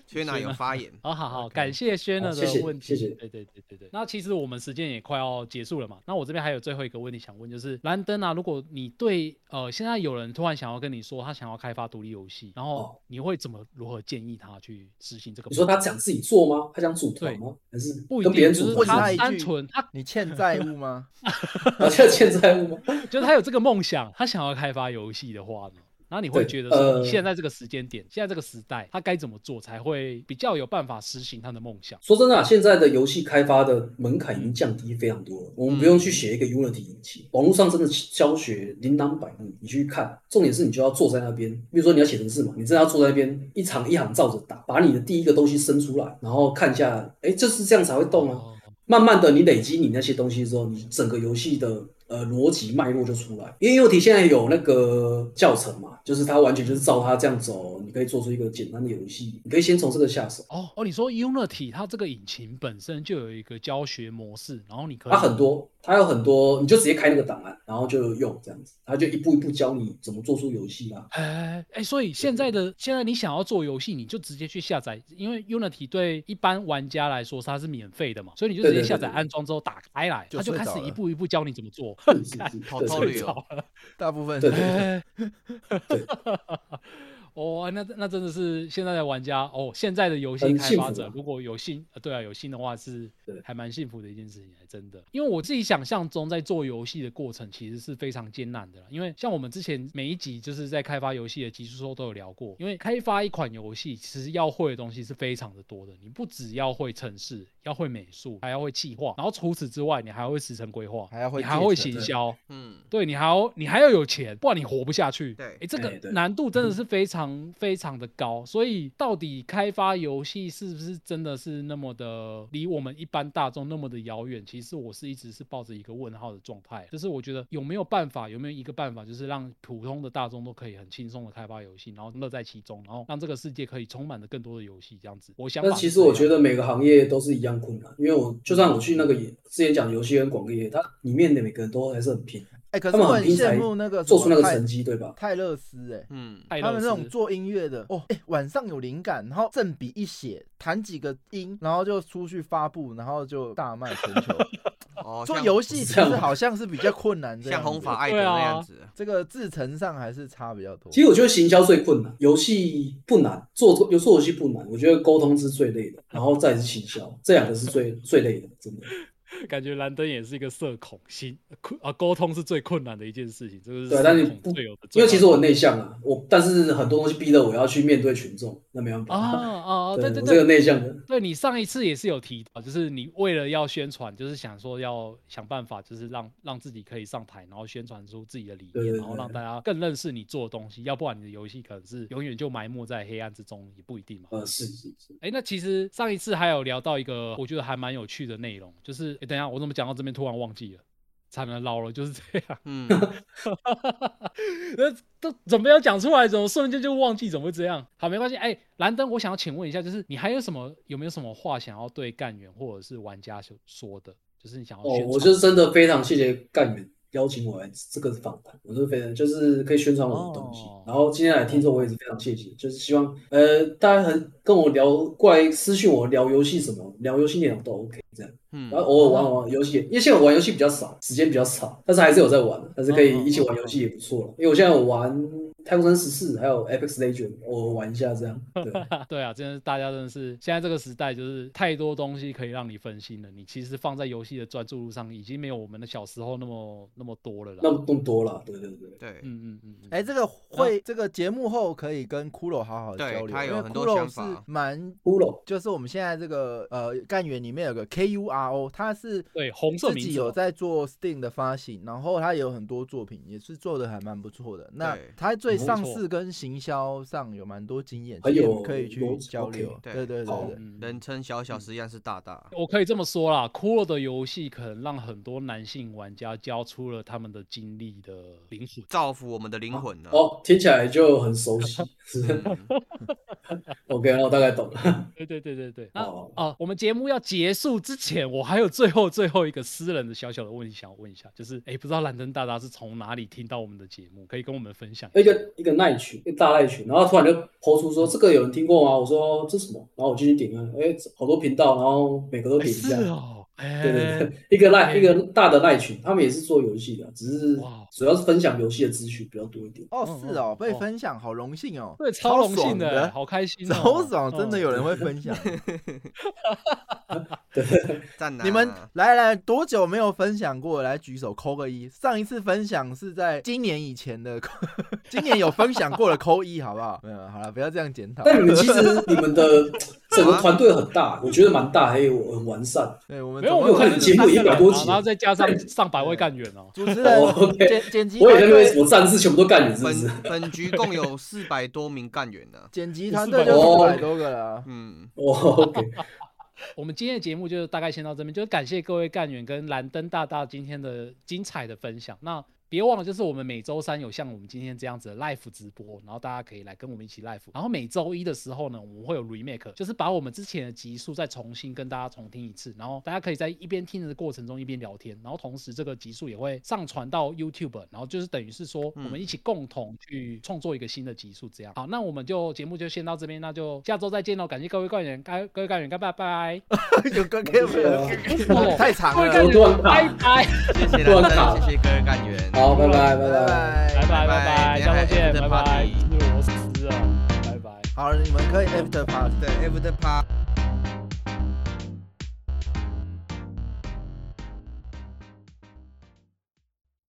轩娜有发言。好好好，感谢轩娜的问题。谢谢对对对对对。那其实我们时间也快要结束了嘛。那我这边还有最后一个问题想问，就是兰登啊，如果你对呃现在有人突然想要跟你说他想要开发独立游戏，然后哦你会怎么如何建议他去执行这个？你说他想自己做吗？他想组团吗？还是不一跟别定，就是人组团？他单纯他你欠债务吗？好像欠债务吗？就是他有这个梦想，他想要开发游戏的话呢？然后你会觉得说，呃现在这个时间点，现在这个时代，他该怎么做才会比较有办法实行他的梦想？说真的、啊，现在的游戏开发的门槛已经降低非常多了。我们不用去写一个 Unity 引擎，网络上真的教学琳琅百目，你去看。重点是你就要坐在那边，比如说你要写程式嘛，你真的要坐在那边一行一行照着打，把你的第一个东西生出来，然后看一下，哎，就是这样才会动啊。哦慢慢的，你累积你那些东西之后，你整个游戏的呃逻辑脉络就出来。因为 Unity 现在有那个教程嘛，就是它完全就是照它这样走，你可以做出一个简单的游戏。你可以先从这个下手。哦哦，你说 Unity 它这个引擎本身就有一个教学模式，然后你可以它很多，它有很多，你就直接开那个档案，然后就用这样子，它就一步一步教你怎么做出游戏啦。哎哎，所以现在的现在你想要做游戏，你就直接去下载，因为 Unity 对一般玩家来说它是免费的嘛，所以你就直接下载安装之后打开来，它就开始一步一步教你怎么做。是是是，好对对透绿哦早了，大部分对对哎，对，哦，那那真的是现在的玩家哦，现在的游戏开发者如果有心，呃对啊，有心的话是对。还蛮幸福的一件事情，还真的。因为我自己想象中在做游戏的过程其实是非常艰难的啦，因为像我们之前每一集就是在开发游戏的集数时候都有聊过，因为开发一款游戏其实要会的东西是非常的多的，你不只要会程式，要会美术，还要会企划，然后除此之外，你还会时程规划，还要会你还会行销，嗯，对你还要你还要有钱，不然你活不下去。对。哎，这个难度真的是非常非常的高，所以到底开发游戏是不是真的是那么的离我们一般大众那么的遥远？其实我是一直是抱着一个问号的状态，就是我觉得有没有办法，有没有一个办法，就是让普通的大众都可以很轻松的开发游戏，然后乐在其中，然后让这个世界可以充满着更多的游戏，这样子。我想法但其实我觉得每个行业都是一样困难，因为我就算我去那个也之前讲游戏跟广告业，它里面的每个人都还是很拼，哎，可是他们我很羡慕那个做出那个泰成绩，对吧？泰勒斯，哎，嗯，他们那种做音乐的哦，哎、晚上有灵感，然后正笔一写，弹几个音，然后就出去发布，然后就大卖全球。哦，做游戏其实好像是比较困难的，像红发艾德那样子，这个制成上还是差比较多。其实我觉得行销最困难，游戏不难，做有做游戏不难，我觉得沟通是最累的，然后再是行销，这两个是最最累的，真的。感觉兰登也是一个社恐，心困啊沟通是最困难的一件事情，这个是对，但是不因为其实我很内向啊，我但是很多东西逼得我要去面对群众，那没办法。啊 啊，对对对这个，内向的，对你上一次也是有提到，就是你为了要宣传，就是想说要想办法，就是让让自己可以上台，然后宣传出自己的理念，然后让大家更认识你做的东西，要不然你的游戏可能是永远就埋没在黑暗之中，也不一定嘛。呃，是是是，哎，那其实上一次还有聊到一个我觉得还蛮有趣的内容，就是哎，等一下我怎么讲到这边突然忘记了，惨了，老了就是这样。嗯，那都准备要讲出来，怎么瞬间就忘记？怎么会这样？好，没关系。哎，蓝灯，我想要请问一下，就是你还有什么有没有什么话想要对干员或者是玩家说说的？就是你想要我就是真的非常谢谢干员邀请我来这个访谈，我是非常就是可以宣传我的东西。哦然后今天来听众我也是非常谢谢，就是希望呃大家很跟我聊过来私信我聊游戏什么，聊游戏内容都 OK 这样。嗯然后偶尔玩玩游戏，因为现在我玩游戏比较少，时间比较少，但是还是有在玩，但是可以一起玩游戏也不错了。因为我现在有玩太空山十四，还有 Apex Legend，我玩一下这样。对，对啊，真的是大家真的是现在这个时代，就是太多东西可以让你分心了。你其实放在游戏的专注路上，已经没有我们的小时候那么那么多了啦。那么更多了，对对对。对，嗯嗯嗯嗯，哎，这个会这个节目后可以跟骷髅好好交流，他有因为很多想骷髅是法蛮骷髅就是我们现在这个呃干员里面有个 K U R O，他是对红色自己有名字哦在做 Steam 的发行，然后他也有很多作品，也是做的还蛮不错的。那他对上市跟行销上有蛮多经验，还有可以去交流。对对对对人称小小实际上是大大。我可以这么说啦，骷髅的游戏可能让很多男性玩家交出了他们的精力的灵魂。造福我们的灵魂呢、哦，听起来就很熟悉。是嗯 OK，那我大概懂了。对对对对对。那哦啊，我们节目要结束之前，我还有最后最后一个私人的小小的问题想要问一下，就是哎，不知道兰登大大是从哪里听到我们的节目，可以跟我们分享一个一个赖群，一个大赖群，然后突然就抛出说这个有人听过吗？我说这什么？然后我进去点啊，哎，好多频道，然后每个都点一下。哎，对对对，一个赖一个大的赖群，他们也是做游戏的，只是主要是分享游戏的资讯比较多一点。哦嗯是哦，被分享好荣幸哦，对，超荣幸爽的，好开心哦，超爽，真的嗯有人会分享。赞呐！你们来来多久没有分享过？来举手扣个一。上一次分享是在今年以前的，今年有分享过的扣一，好不好？没有，好了，不要这样检讨。但你们其实你们的整个团队很大，我觉得蛮大，还有很完善。对我们没有，我们可能节目一百多集然后再加上上百位干员哦。主持哦人剪剪辑我以为团队，那边什么战士全部都干员，是不是？本本局共有四百多名干员呢、剪辑团队就四百多个了。嗯，哇，OK，我们今天的节目就大概先到这边，就是感谢各位干员跟蓝灯大大今天的精彩的分享。那别忘了，就是我们每周三有像我们今天这样子的 live 直播，然后大家可以来跟我们一起 live。然后每周一的时候呢，我们会有 remake，就是把我们之前的集数再重新跟大家重听一次，然后大家可以在一边听的过程中一边聊天，然后同时这个集数也会上传到 YouTube，然后就是等于是说我们一起共同去创作一个新的集数，这样。好，那我们就节目就先到这边，那就下周再见喽！感谢各位干员，干各位干员，干拜拜。有个 K 哦太长了拜拜。谢谢蓝突然卡灯，谢谢各位干员。好，拜拜，拜拜拜。拜。拜拜拜拜，下周见，拜拜，因为我是我死了，拜拜。好，你们可以 after party。对，After Party。